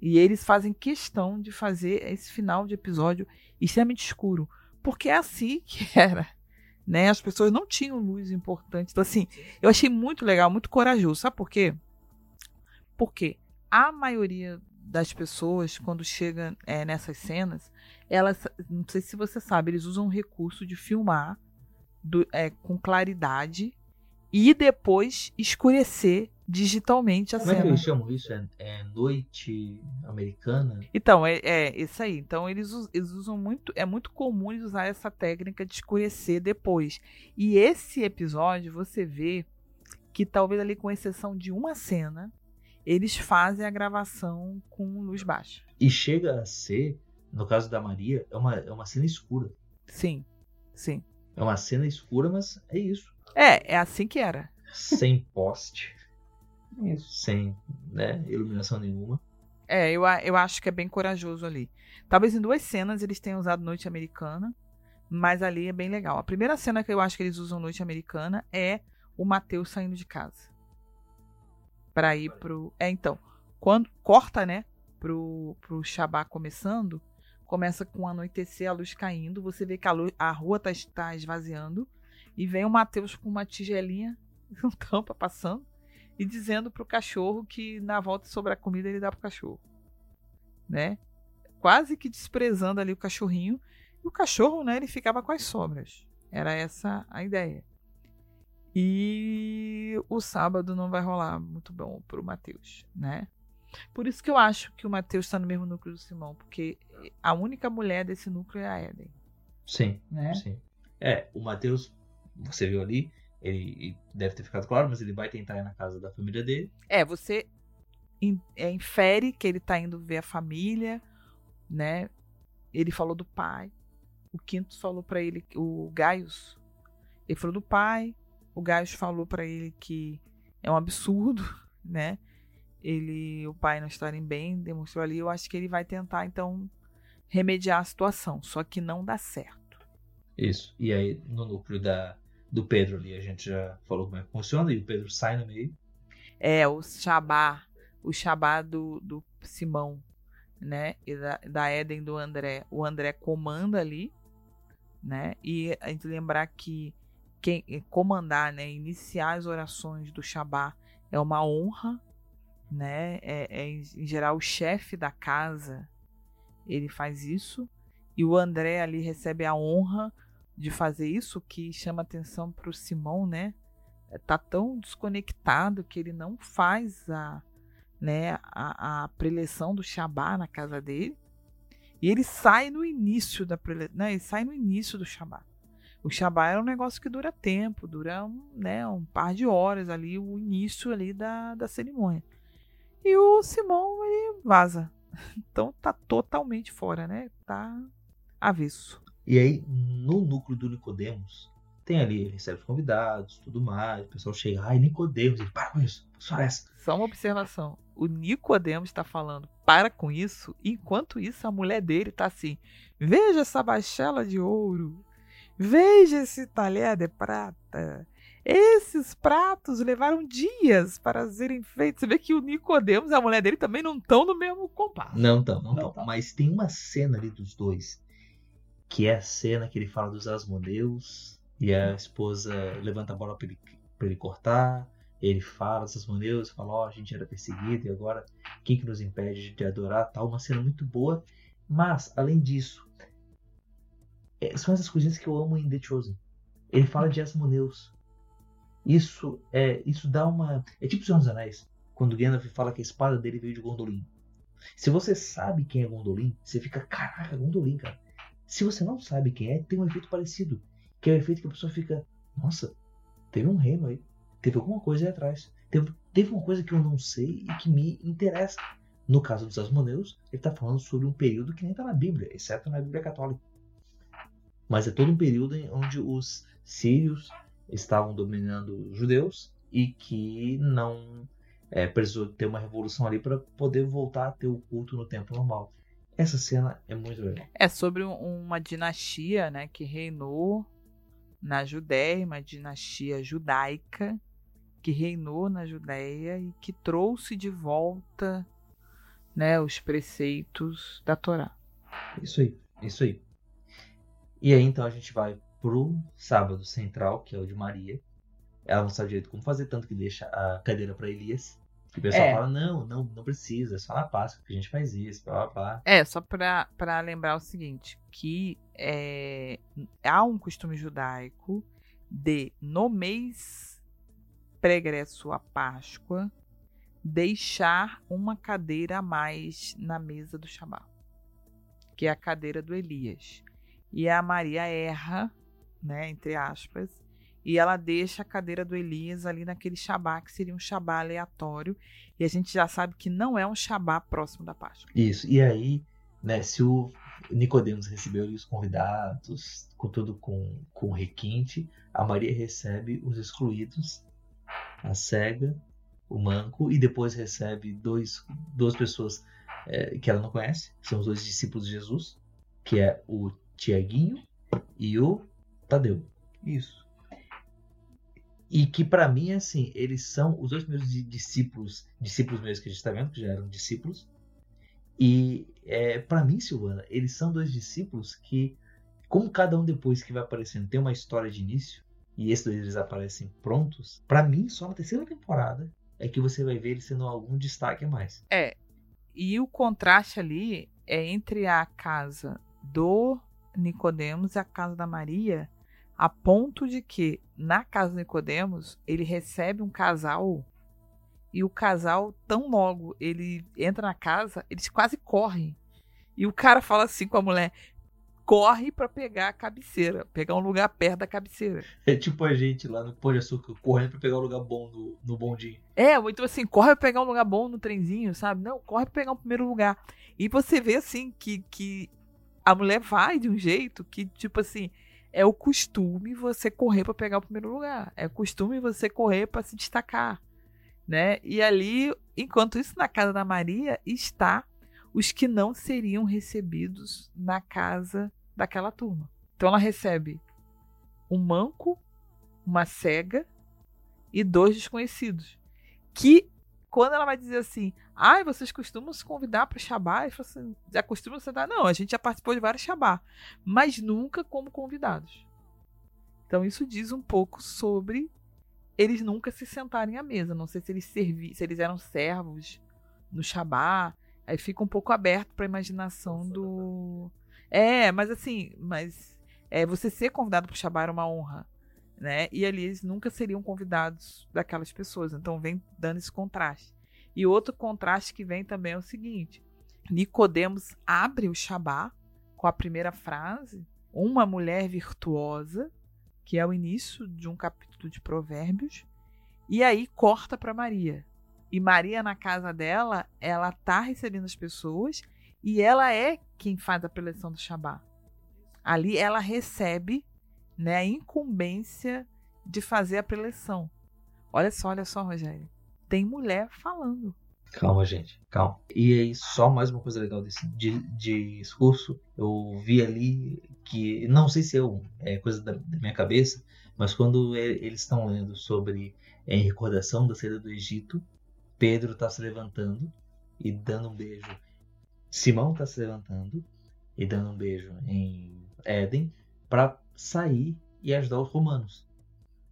E eles fazem questão de fazer esse final de episódio extremamente escuro, porque é assim que era né? As pessoas não tinham luz importante. Então, assim, eu achei muito legal, muito corajoso. Sabe por quê? Porque a maioria das pessoas, quando chega é, nessas cenas, elas, não sei se você sabe, eles usam o recurso de filmar do, é, com claridade e depois escurecer digitalmente a
Como
cena.
é que eles chamam isso? É, é noite americana?
Então, é, é isso aí. Então, eles, eles usam muito. É muito comum eles usar essa técnica de escurecer depois. E esse episódio, você vê que talvez ali, com exceção de uma cena, eles fazem a gravação com luz baixa.
E chega a ser, no caso da Maria, é uma, é uma cena escura.
Sim, sim.
É uma cena escura, mas é isso.
É, é assim que era.
Sem poste. Isso. Sem né, iluminação nenhuma.
É, eu, eu acho que é bem corajoso ali. Talvez em duas cenas eles tenham usado Noite Americana, mas ali é bem legal. A primeira cena que eu acho que eles usam Noite Americana é o Matheus saindo de casa. Pra ir pro. É, então. Quando corta, né? Pro, pro Shabá começando. Começa com anoitecer, a luz caindo. Você vê que a, luz, a rua tá, tá esvaziando. E vem o Matheus com uma tigelinha, um tampa passando e dizendo pro cachorro que na volta sobre a comida ele dá pro cachorro, né? Quase que desprezando ali o cachorrinho. E o cachorro, né, ele ficava com as sobras. Era essa a ideia. E o sábado não vai rolar muito bom pro Matheus, né? Por isso que eu acho que o Matheus está no mesmo núcleo do Simão, porque a única mulher desse núcleo é a Eden.
Sim,
né?
sim. É, o Matheus, você viu ali, ele deve ter ficado claro, mas ele vai tentar ir na casa da família dele.
É, você é, infere que ele tá indo ver a família, né? Ele falou do pai. O Quinto falou para ele, o Gaius, ele falou do pai. O Gaius falou para ele que é um absurdo, né? Ele, o pai não estarem bem, demonstrou ali. Eu acho que ele vai tentar então remediar a situação, só que não dá certo.
Isso. E aí no núcleo da do Pedro ali. A gente já falou como é que funciona e o Pedro sai no meio.
É, o Shabá, o Shabá do, do Simão, né? E da, da Eden do André. O André comanda ali, né? E a gente lembrar que quem comandar, né? Iniciar as orações do Shabá é uma honra, né? É, é em geral o chefe da casa ele faz isso e o André ali recebe a honra de fazer isso que chama atenção para o Simão, né? Tá tão desconectado que ele não faz a, né, a, a preleção do Shabá na casa dele. E ele sai no início da preleção, né? Ele sai no início do Shabá. O Shabá é um negócio que dura tempo, dura um, né, um par de horas ali, o início ali da, da cerimônia. E o Simão, ele vaza. Então tá totalmente fora, né? Tá avesso.
E aí, no núcleo do Nicodemos, tem ali, ele recebe os convidados, tudo mais, o pessoal chega, ai, Nicodemos, ele para com isso, só essa.
Só uma observação. O Nicodemos está falando, para com isso, enquanto isso a mulher dele está assim, veja essa bachela de ouro, veja esse talher de prata. Esses pratos levaram dias para serem feitos. Você vê que o Nicodemos e a mulher dele também não estão no mesmo compasso.
Não estão, não estão. Mas tem uma cena ali dos dois que é a cena que ele fala dos Asmodeus e a esposa levanta a bola pra ele, para ele cortar. Ele fala essas maneiras, fala, ó, a gente era perseguido e agora quem que nos impede de adorar? Tal, uma cena muito boa. Mas, além disso, é, são essas coisinhas que eu amo em The Chosen. Ele fala de Asmoneus. Isso é, isso dá uma, é tipo Senhor dos Anéis, quando Gandalf fala que a espada dele veio de Gondolin. Se você sabe quem é Gondolin, você fica, caraca, Gondolin, cara. Se você não sabe quem é, tem um efeito parecido. Que é o efeito que a pessoa fica, nossa, teve um reino aí. Teve alguma coisa aí atrás. Teve, teve uma coisa que eu não sei e que me interessa. No caso dos Asmoneus, ele está falando sobre um período que nem está na Bíblia, exceto na Bíblia Católica. Mas é todo um período onde os sírios estavam dominando os judeus e que não é, precisou ter uma revolução ali para poder voltar a ter o culto no tempo normal. Essa cena é muito legal.
É sobre uma dinastia né, que reinou na Judéia, uma dinastia judaica que reinou na Judéia e que trouxe de volta né, os preceitos da Torá.
Isso aí, isso aí. E aí então a gente vai pro sábado central, que é o de Maria. Ela não sabe direito como fazer, tanto que deixa a cadeira para Elias. E o pessoal
É.
fala, não, não, não precisa, é só na Páscoa que a gente faz isso, blá blá blá.
É, só pra, pra lembrar o seguinte, que é, há um costume judaico de, no mês pregresso à Páscoa, deixar uma cadeira a mais na mesa do Shabá, que é a cadeira do Elias. E a Maria erra, né, entre aspas, e ela deixa a cadeira do Elias ali naquele Shabá, que seria um Shabá aleatório, e a gente já sabe que não é um Shabá próximo da Páscoa.
Isso, e aí, né, se o Nicodemos recebeu os convidados, com tudo com, com requinte, a Maria recebe os excluídos, a cega, o manco, e depois recebe dois, duas pessoas é, que ela não conhece, são os dois discípulos de Jesus, que é o Tiaguinho e o Tadeu. Isso. E que pra mim, assim, eles são os dois di- discípulos, discípulos mesmo que a gente tá vendo, que já eram discípulos. E é, para mim, Silvana, eles são dois discípulos que, como cada um depois que vai aparecendo tem uma história de início, e esses dois eles aparecem prontos, pra mim, só na terceira temporada é que você vai ver eles tendo algum destaque a mais.
É. E o contraste ali é entre a casa do Nicodemos e a casa da Maria, a ponto de que na casa do Nicodemos ele recebe um casal e o casal tão logo ele entra na casa, eles quase correm. E o cara fala assim com a mulher: "Corre pra pegar a cabeceira, pegar um lugar perto da cabeceira".
É tipo a gente lá no Pão de Açúcar correndo pra pegar um lugar bom no, no bondinho.
É, muito assim, corre pra pegar um lugar bom no trenzinho, sabe? Não, corre pra pegar um primeiro lugar. E você vê assim que, que a mulher vai de um jeito que, tipo assim, é o costume você correr pra pegar o primeiro lugar. É o costume você correr pra se destacar, né? E ali, enquanto isso, na casa da Maria está os que não seriam recebidos na casa daquela turma. Então ela recebe um manco, uma cega e dois desconhecidos que quando ela vai dizer assim, ai, vocês costumam se convidar para o Shabá? Eu falo assim, já costumam se dar? Não, a gente já participou de vários Shabá, mas nunca como convidados. Então isso diz um pouco sobre eles nunca se sentarem à mesa. Não sei se eles servi se eles eram servos no Shabá. Aí fica um pouco aberto para a imaginação do. É, mas assim, mas é, você ser convidado para o Shabá era uma honra né? E ali eles nunca seriam convidados daquelas pessoas. Então vem dando esse contraste. E outro contraste que vem também é o seguinte: Nicodemos abre o Shabá com a primeira frase, uma mulher virtuosa, que é o início de um capítulo de Provérbios, e aí corta para Maria. E Maria na casa dela, ela tá recebendo as pessoas e ela é quem faz a preleção do Shabá. Ali ela recebe né, a incumbência de fazer a preleção. Olha só, olha só, Rogério. Tem mulher falando.
Calma, gente, calma. E aí, só mais uma coisa legal desse de, de discurso. Eu vi ali que, não sei se eu, é coisa da, da minha cabeça, mas quando eles estão lendo sobre, em recordação da saída do Egito, Pedro está se levantando e dando um beijo. Simão está se levantando e dando um beijo em Éden para sair e ajudar os romanos.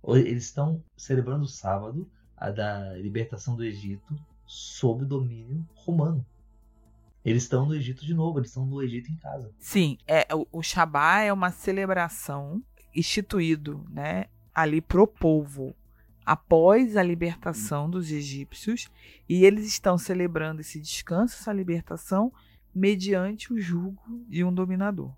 Eles estão celebrando o sábado a da libertação do Egito sob o domínio romano. Eles estão no Egito de novo, eles estão no Egito em casa.
Sim, é, o, Shabá é uma celebração instituído, né, ali pro povo após a libertação dos egípcios, e eles estão celebrando esse descanso, essa libertação, mediante o jugo de um dominador.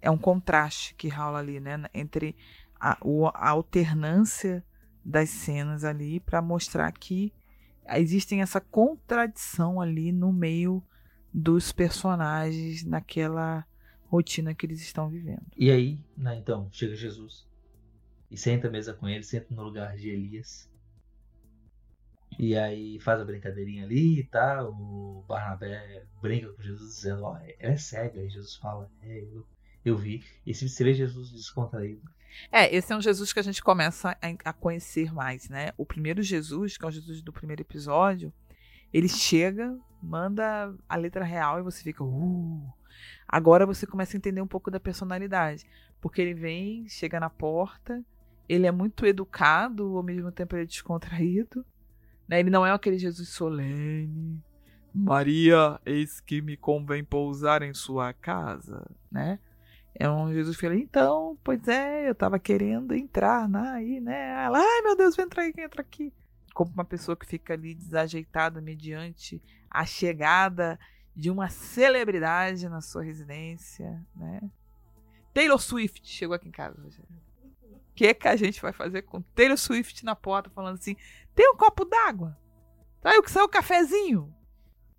É um contraste que rola ali, né, entre a, a alternância das cenas ali para mostrar que existem essa contradição ali no meio dos personagens naquela rotina que eles estão vivendo.
E aí, né, então, chega Jesus e senta à mesa com ele, senta no lugar de Elias. E aí faz a brincadeirinha ali e tá, o Barnabé brinca com Jesus dizendo, ó, ela é cega, e Jesus fala, é, eu, eu vi. E se você vê Jesus descontraído.
É, esse é um Jesus que a gente começa a, a conhecer mais, né? O primeiro Jesus, que é o Jesus do primeiro episódio, ele chega, manda a letra real e você fica, uh, Agora você começa a entender um pouco da personalidade, porque ele vem, chega na porta, ele é muito educado, ao mesmo tempo ele é descontraído. Né? Ele não é aquele Jesus solene. Maria, eis que me convém pousar em sua casa, né? É um Jesus que fala, então, pois é, eu tava querendo entrar na, aí, né? Ela, ai meu Deus, vem entrar aqui, entra aqui. Como uma pessoa que fica ali desajeitada mediante a chegada de uma celebridade na sua residência, né? Taylor Swift chegou aqui em casa que, que a gente vai fazer com Taylor Swift na porta falando assim: tem um copo d'água? Saiu que saiu o cafezinho?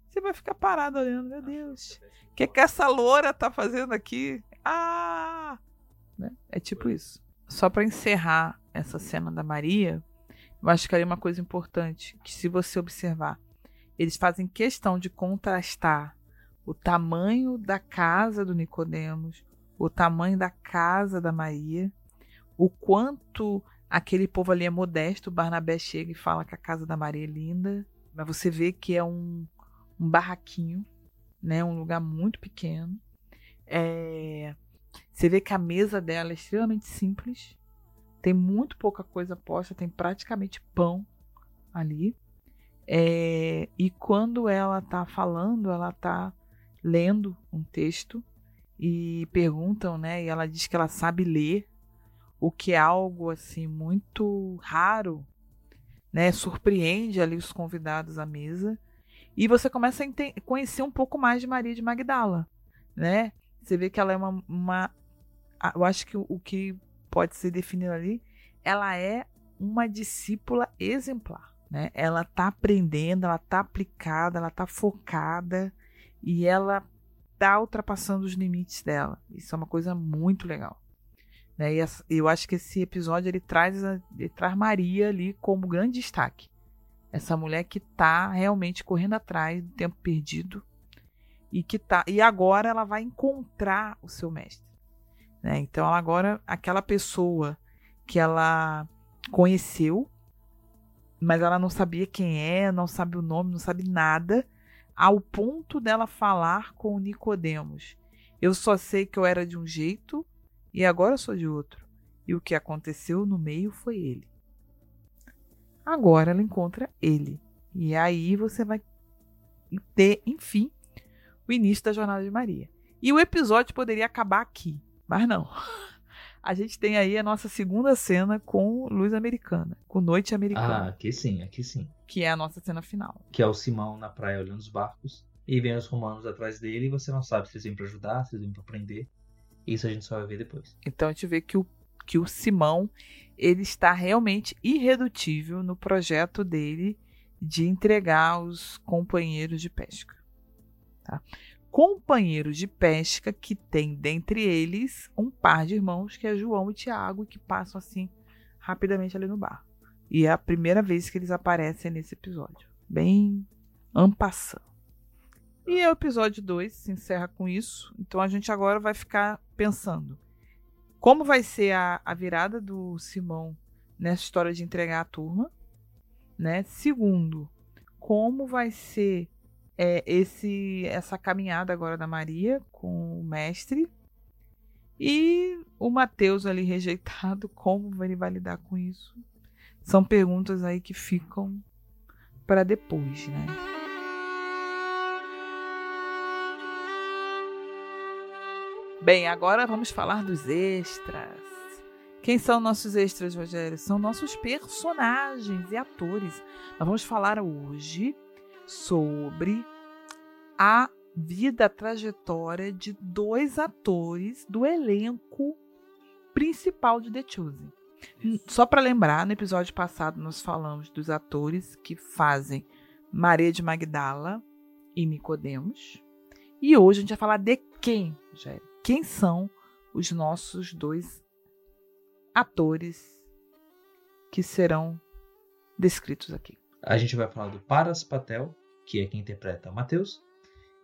Você vai ficar parado olhando, meu Deus. O que, que essa loura tá fazendo aqui? Ah! Né? É tipo isso. Só para encerrar essa cena da Maria, eu acho que ali uma coisa importante, que se você observar, eles fazem questão de contrastar o tamanho da casa do Nicodemos, o tamanho da casa da Maria o quanto aquele povo ali é modesto. O Barnabé chega e fala que a casa da Maria é linda, mas você vê que é um, um barraquinho, né? Um lugar muito pequeno. É... Você vê que a mesa dela é extremamente simples. Tem muito pouca coisa posta, tem praticamente pão ali. É... E quando ela tá falando, ela tá lendo um texto e perguntam, né? E ela diz que ela sabe ler o que é algo assim muito raro, né? Surpreende ali os convidados à mesa e você começa a conhecer um pouco mais de Maria de Magdala, né? Você vê que ela é uma, uma eu acho que o, que pode ser definido ali, ela é uma discípula exemplar, né? Ela tá aprendendo, ela tá aplicada, ela tá focada e ela tá ultrapassando os limites dela. Isso é uma coisa muito legal. Né? E eu acho que esse episódio ele traz, ele traz Maria ali como grande destaque. Essa mulher que está realmente correndo atrás do tempo perdido e que tá e agora ela vai encontrar o seu mestre. Né? Então ela agora aquela pessoa que ela conheceu, mas ela não sabia quem é, não sabe o nome, não sabe nada, ao ponto dela falar com Nicodemos. Eu só sei que eu era de um jeito e agora sou de outro. E o que aconteceu no meio foi ele. Agora ela encontra ele. E aí você vai ter, enfim, o início da jornada de Maria. E o episódio poderia acabar aqui, mas não. A gente tem aí a nossa segunda cena com luz americana, com noite americana.
Ah, aqui sim, aqui sim.
Que é a nossa cena final.
Que é o Simão na praia olhando os barcos. E vem os romanos atrás dele e você não sabe se eles vêm pra ajudar, se eles vêm pra prender. Isso a gente só vai ver depois.
Então a gente vê que o, que o Simão ele está realmente irredutível no projeto dele de entregar os companheiros de pesca. Tá? Companheiros de pesca que tem dentre eles um par de irmãos que é João e Tiago que passam assim rapidamente ali no bar. E é a primeira vez que eles aparecem nesse episódio. Bem ampassando. E o episódio 2 se encerra com isso. Então a gente agora vai ficar pensando como vai ser a, a virada do Simão nessa história de entregar a turma, né? Segundo, como vai ser é, esse essa caminhada agora da Maria com o mestre. E o Matheus ali rejeitado, como ele vai lidar com isso? São perguntas aí que ficam para depois, né? Bem, agora vamos falar dos extras. Quem são nossos extras, Rogério? São nossos personagens e atores. Nós vamos falar hoje sobre a vida, a trajetória de dois atores do elenco principal de The Chosen. Só para lembrar, no episódio passado nós falamos dos atores que fazem Maria de Magdala e Nicodemos. E hoje a gente vai falar de quem, Rogério? Quem são os nossos dois atores que serão descritos aqui.
A gente vai falar do Paras Patel, que é quem interpreta Mateus,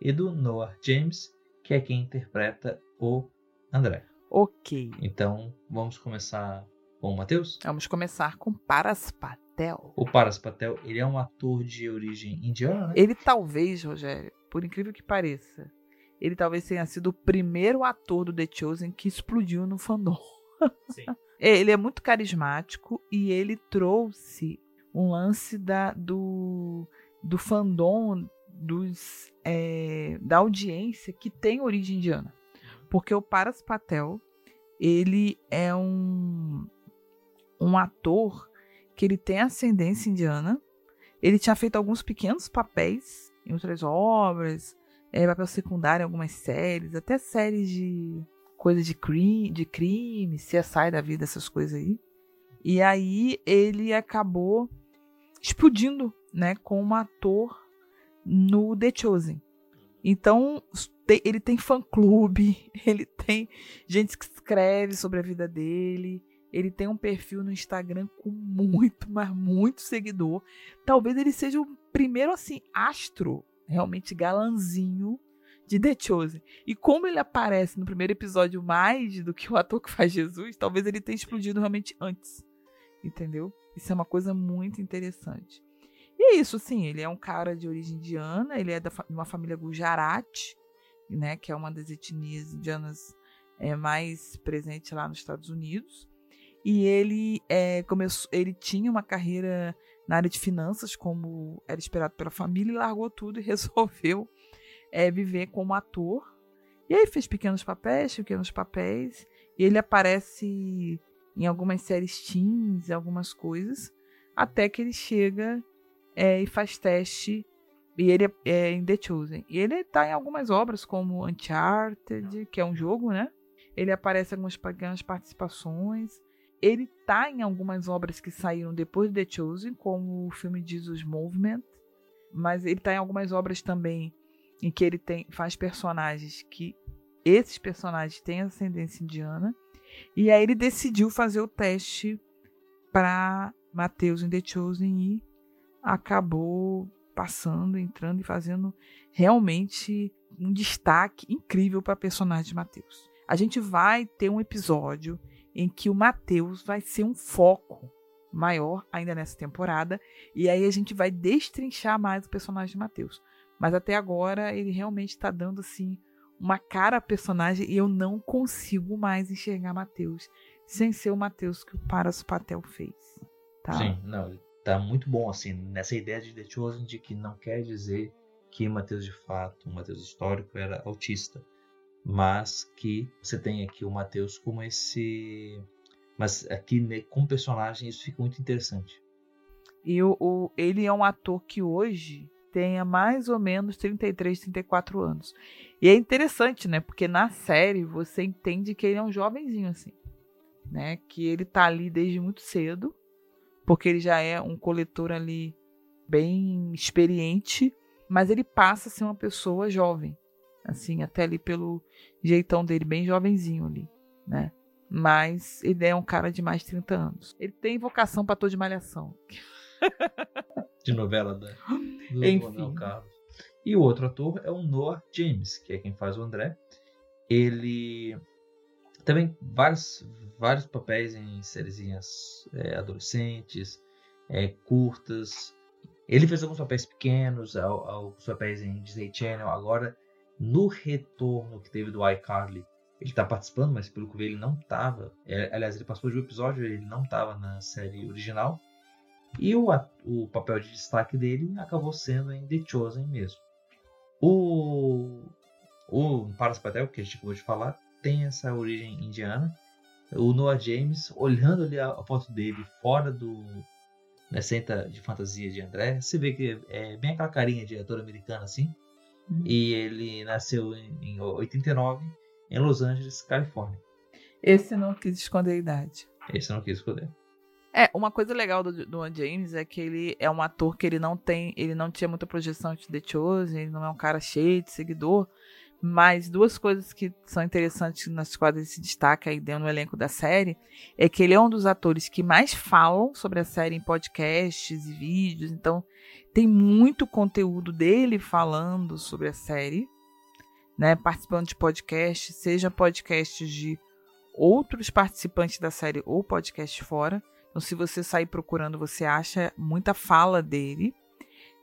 e do Noah James, que é quem interpreta o André.
Ok.
Então, vamos começar com o Mateus?
Vamos começar com Paras Patel.
O Paras Patel, ele é um ator de origem indiana, né?
Ele talvez, Rogério, por incrível que pareça, ele talvez tenha sido o primeiro ator do The Chosen que explodiu no fandom.
Sim.
É, ele é muito carismático e ele trouxe um lance da, do, do fandom dos, é, da audiência que tem origem indiana. Porque o Paras Patel, ele é um, um ator que ele tem ascendência indiana. Ele tinha feito alguns pequenos papéis em outras obras, é, papel secundário em algumas séries, até séries de coisa de crime, de crime, CSI da vida, essas coisas aí. E aí ele acabou explodindo, né, como ator no The Chosen. Então, ele tem fã-clube, ele tem gente que escreve sobre a vida dele, ele tem um perfil no Instagram com muito, mas muito seguidor. Talvez ele seja o primeiro, assim, astro, realmente galanzinho de The Chosen. E como ele aparece no primeiro episódio mais do que o ator que faz Jesus, talvez ele tenha explodido realmente antes. Entendeu? Isso é uma coisa muito interessante. É isso, sim, ele é um cara de origem indiana, ele é de uma família Gujarati, né, que é uma das etnias indianas é, mais presente lá nos Estados Unidos. E ele é, começou, ele tinha uma carreira na área de finanças, como era esperado pela família, e largou tudo e resolveu é, viver como ator. E aí fez pequenos papéis, pequenos papéis. E ele aparece em algumas séries teens, algumas coisas. Até que ele chega é, e faz teste. E ele é, é em The Chosen. E ele está em algumas obras, como Uncharted, que é um jogo, né? Ele aparece em algumas pequenas participações. Ele está em algumas obras que saíram depois de The Chosen, como o filme Jesus Movement. Mas ele está em algumas obras também em que ele tem, faz personagens que esses personagens têm ascendência indiana. E aí ele decidiu fazer o teste para Mateus em The Chosen e acabou passando, entrando e fazendo realmente um destaque incrível para a personagem de Mateus. A gente vai ter um episódio em que o Mateus vai ser um foco maior ainda nessa temporada e aí a gente vai destrinchar mais o personagem de Mateus. Mas até agora ele realmente está dando assim uma cara a personagem e eu não consigo mais enxergar Matheus sem ser o Matheus que o Paras Patel fez. Tá?
Sim, não, tá muito bom assim nessa ideia de The Chosen de que não quer dizer que Matheus de fato, o Matheus histórico era autista, mas que você tem aqui o Matheus como esse mas aqui né, com personagem isso fica muito interessante.
E o, o, ele é um ator que hoje tenha mais ou menos 33, 34 anos. E é interessante, né? Porque na série você entende que ele é um jovenzinho assim, né? Que ele tá ali desde muito cedo, porque ele já é um coletor ali bem experiente, mas ele passa a ser uma pessoa jovem, assim, até ali pelo jeitão dele, bem jovenzinho ali, né? Mas ele é um cara de mais de 30 anos. Ele tem vocação para toda de malhação.
de novela da, do
Enfim.
Carlos. E o outro ator é o Noah James, que é quem faz o André. Ele também vários vários papéis em sériezinhas é, adolescentes, é, curtas. Ele fez alguns papéis pequenos, alguns papéis em Disney Channel. Agora, no retorno que teve do iCarly ele tá participando, mas pelo que eu vi ele não tava. É, aliás, ele participou de um episódio, ele não tava na série original. E o, o papel de destaque dele acabou sendo em The Chosen mesmo. O, o Paras Patel, que a gente acabou de falar, tem essa origem indiana. O Noah James, olhando ali a, a foto dele fora do né, Senta de Fantasia de André, você vê que é bem aquela carinha de ator americano assim. Uhum. E ele nasceu em, em 89 em Los Angeles, Califórnia.
Esse não quis esconder a idade.
Esse não quis esconder.
É, uma coisa legal do, do James é que ele é um ator que ele não tem, ele não tinha muita projeção de The Chosen, ele não é um cara cheio de seguidor, mas duas coisas que são interessantes nas quais ele se destaca aí dentro do elenco da série é que ele é um dos atores que mais falam sobre a série em podcasts e vídeos, então tem muito conteúdo dele falando sobre a série, né, participando de podcasts, seja podcasts de outros participantes da série ou podcast fora. Então, se você sair procurando, você acha muita fala dele.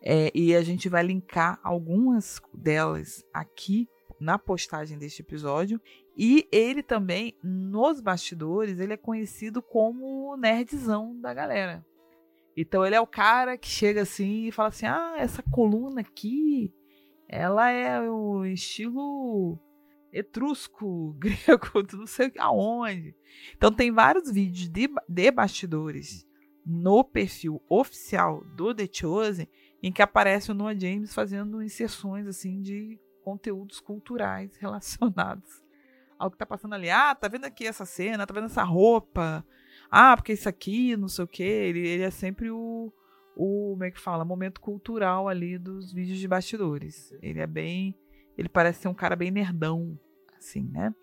É, e a gente vai linkar algumas delas aqui na postagem deste episódio. E ele também, nos bastidores, ele é conhecido como o nerdzão da galera. Então ele é o cara que chega assim e fala assim: ah, essa coluna aqui, ela é o estilo etrusco, grego, não sei aonde. Então tem vários vídeos de, de bastidores no perfil oficial do The Chosen em que aparece o Noah James fazendo inserções assim de conteúdos culturais relacionados ao que tá passando ali. Ah, tá vendo aqui essa cena, tá vendo essa roupa. Ah, porque isso aqui, não sei o que. Ele, ele é sempre o, o, como é que fala, momento cultural ali dos vídeos de bastidores. Ele é bem, ele parece ser um cara bem nerdão, assim, né?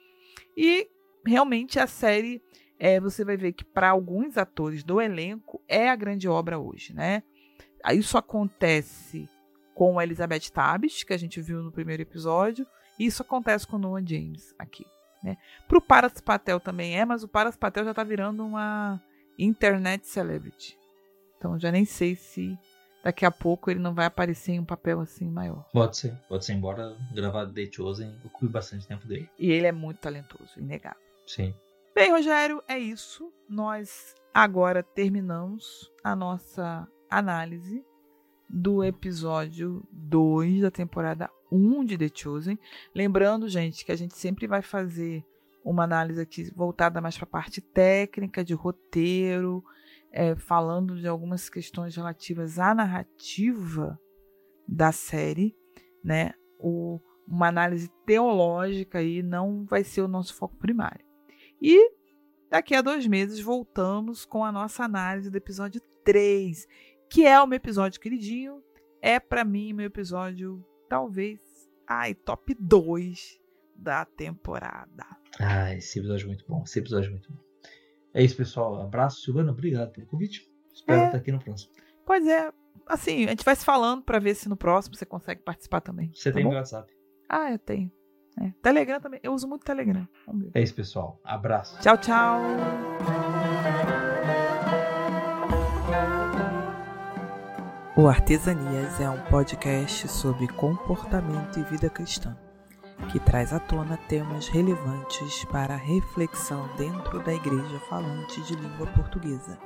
E realmente a série, é, você vai ver que para alguns atores do elenco é a grande obra hoje, né? Isso acontece com a Elizabeth Tabis, que a gente viu no primeiro episódio, e isso acontece com Noah James aqui, né? Pro Paras Patel também é, mas o Paras Patel já tá virando uma internet celebrity. Então já nem sei se daqui a pouco ele não vai aparecer em um papel assim maior.
Pode ser, pode ser, embora gravar The Chosen ocupe bastante tempo dele.
E ele é muito talentoso, inegável.
Sim.
Bem, Rogério, é isso. Nós agora terminamos a nossa análise do episódio 2 da temporada 1 de The Chosen. Lembrando, gente, que a gente sempre vai fazer uma análise aqui voltada mais para a parte técnica, de roteiro, é, falando de algumas questões relativas à narrativa da série, né? O, uma análise teológica aí não vai ser o nosso foco primário. E daqui a dois meses voltamos com a nossa análise do episódio 3, que é o meu episódio queridinho. É para mim meu episódio, talvez, ai, top 2 da temporada.
Ah, esse episódio é muito bom. Esse episódio é muito bom. É isso, pessoal. Abraço, Silvana. Obrigado pelo convite. Espero é. estar aqui no próximo.
Pois é. Assim, a gente vai se falando para ver se no próximo você consegue participar também.
Você
tá
tem meu WhatsApp?
Ah, eu tenho. É. Telegram também. Eu uso muito Telegram.
É isso, pessoal. Abraço.
Tchau, tchau. O Artesanias é um podcast sobre comportamento e vida cristã que traz à tona temas relevantes para a reflexão dentro da igreja falante de língua portuguesa,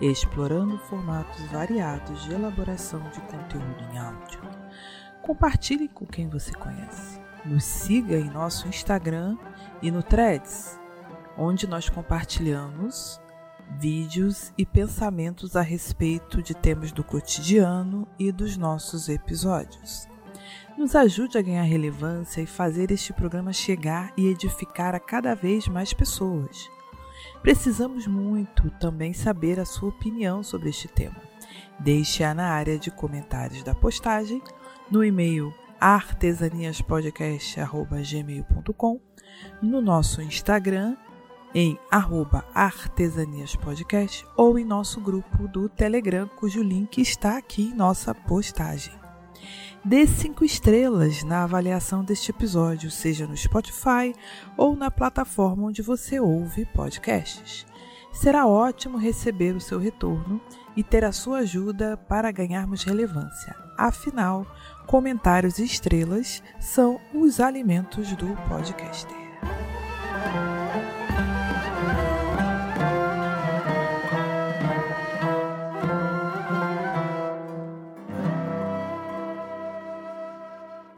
explorando formatos variados de elaboração de conteúdo em áudio. Compartilhe com quem você conhece. Nos siga em nosso Instagram e no Threads, onde nós compartilhamos vídeos e pensamentos a respeito de temas do cotidiano e dos nossos episódios. Nos ajude a ganhar relevância e fazer este programa chegar e edificar a cada vez mais pessoas. Precisamos muito também saber a sua opinião sobre este tema. Deixe-a na área de comentários da postagem, no e-mail artesaniaspodcast.gmail.com, no nosso Instagram em arroba artesaniaspodcast ou em nosso grupo do Telegram, cujo link está aqui em nossa postagem. Dê cinco estrelas na avaliação deste episódio, seja no Spotify ou na plataforma onde você ouve podcasts. Será ótimo receber o seu retorno e ter a sua ajuda para ganharmos relevância. Afinal, comentários e estrelas são os alimentos do podcaster.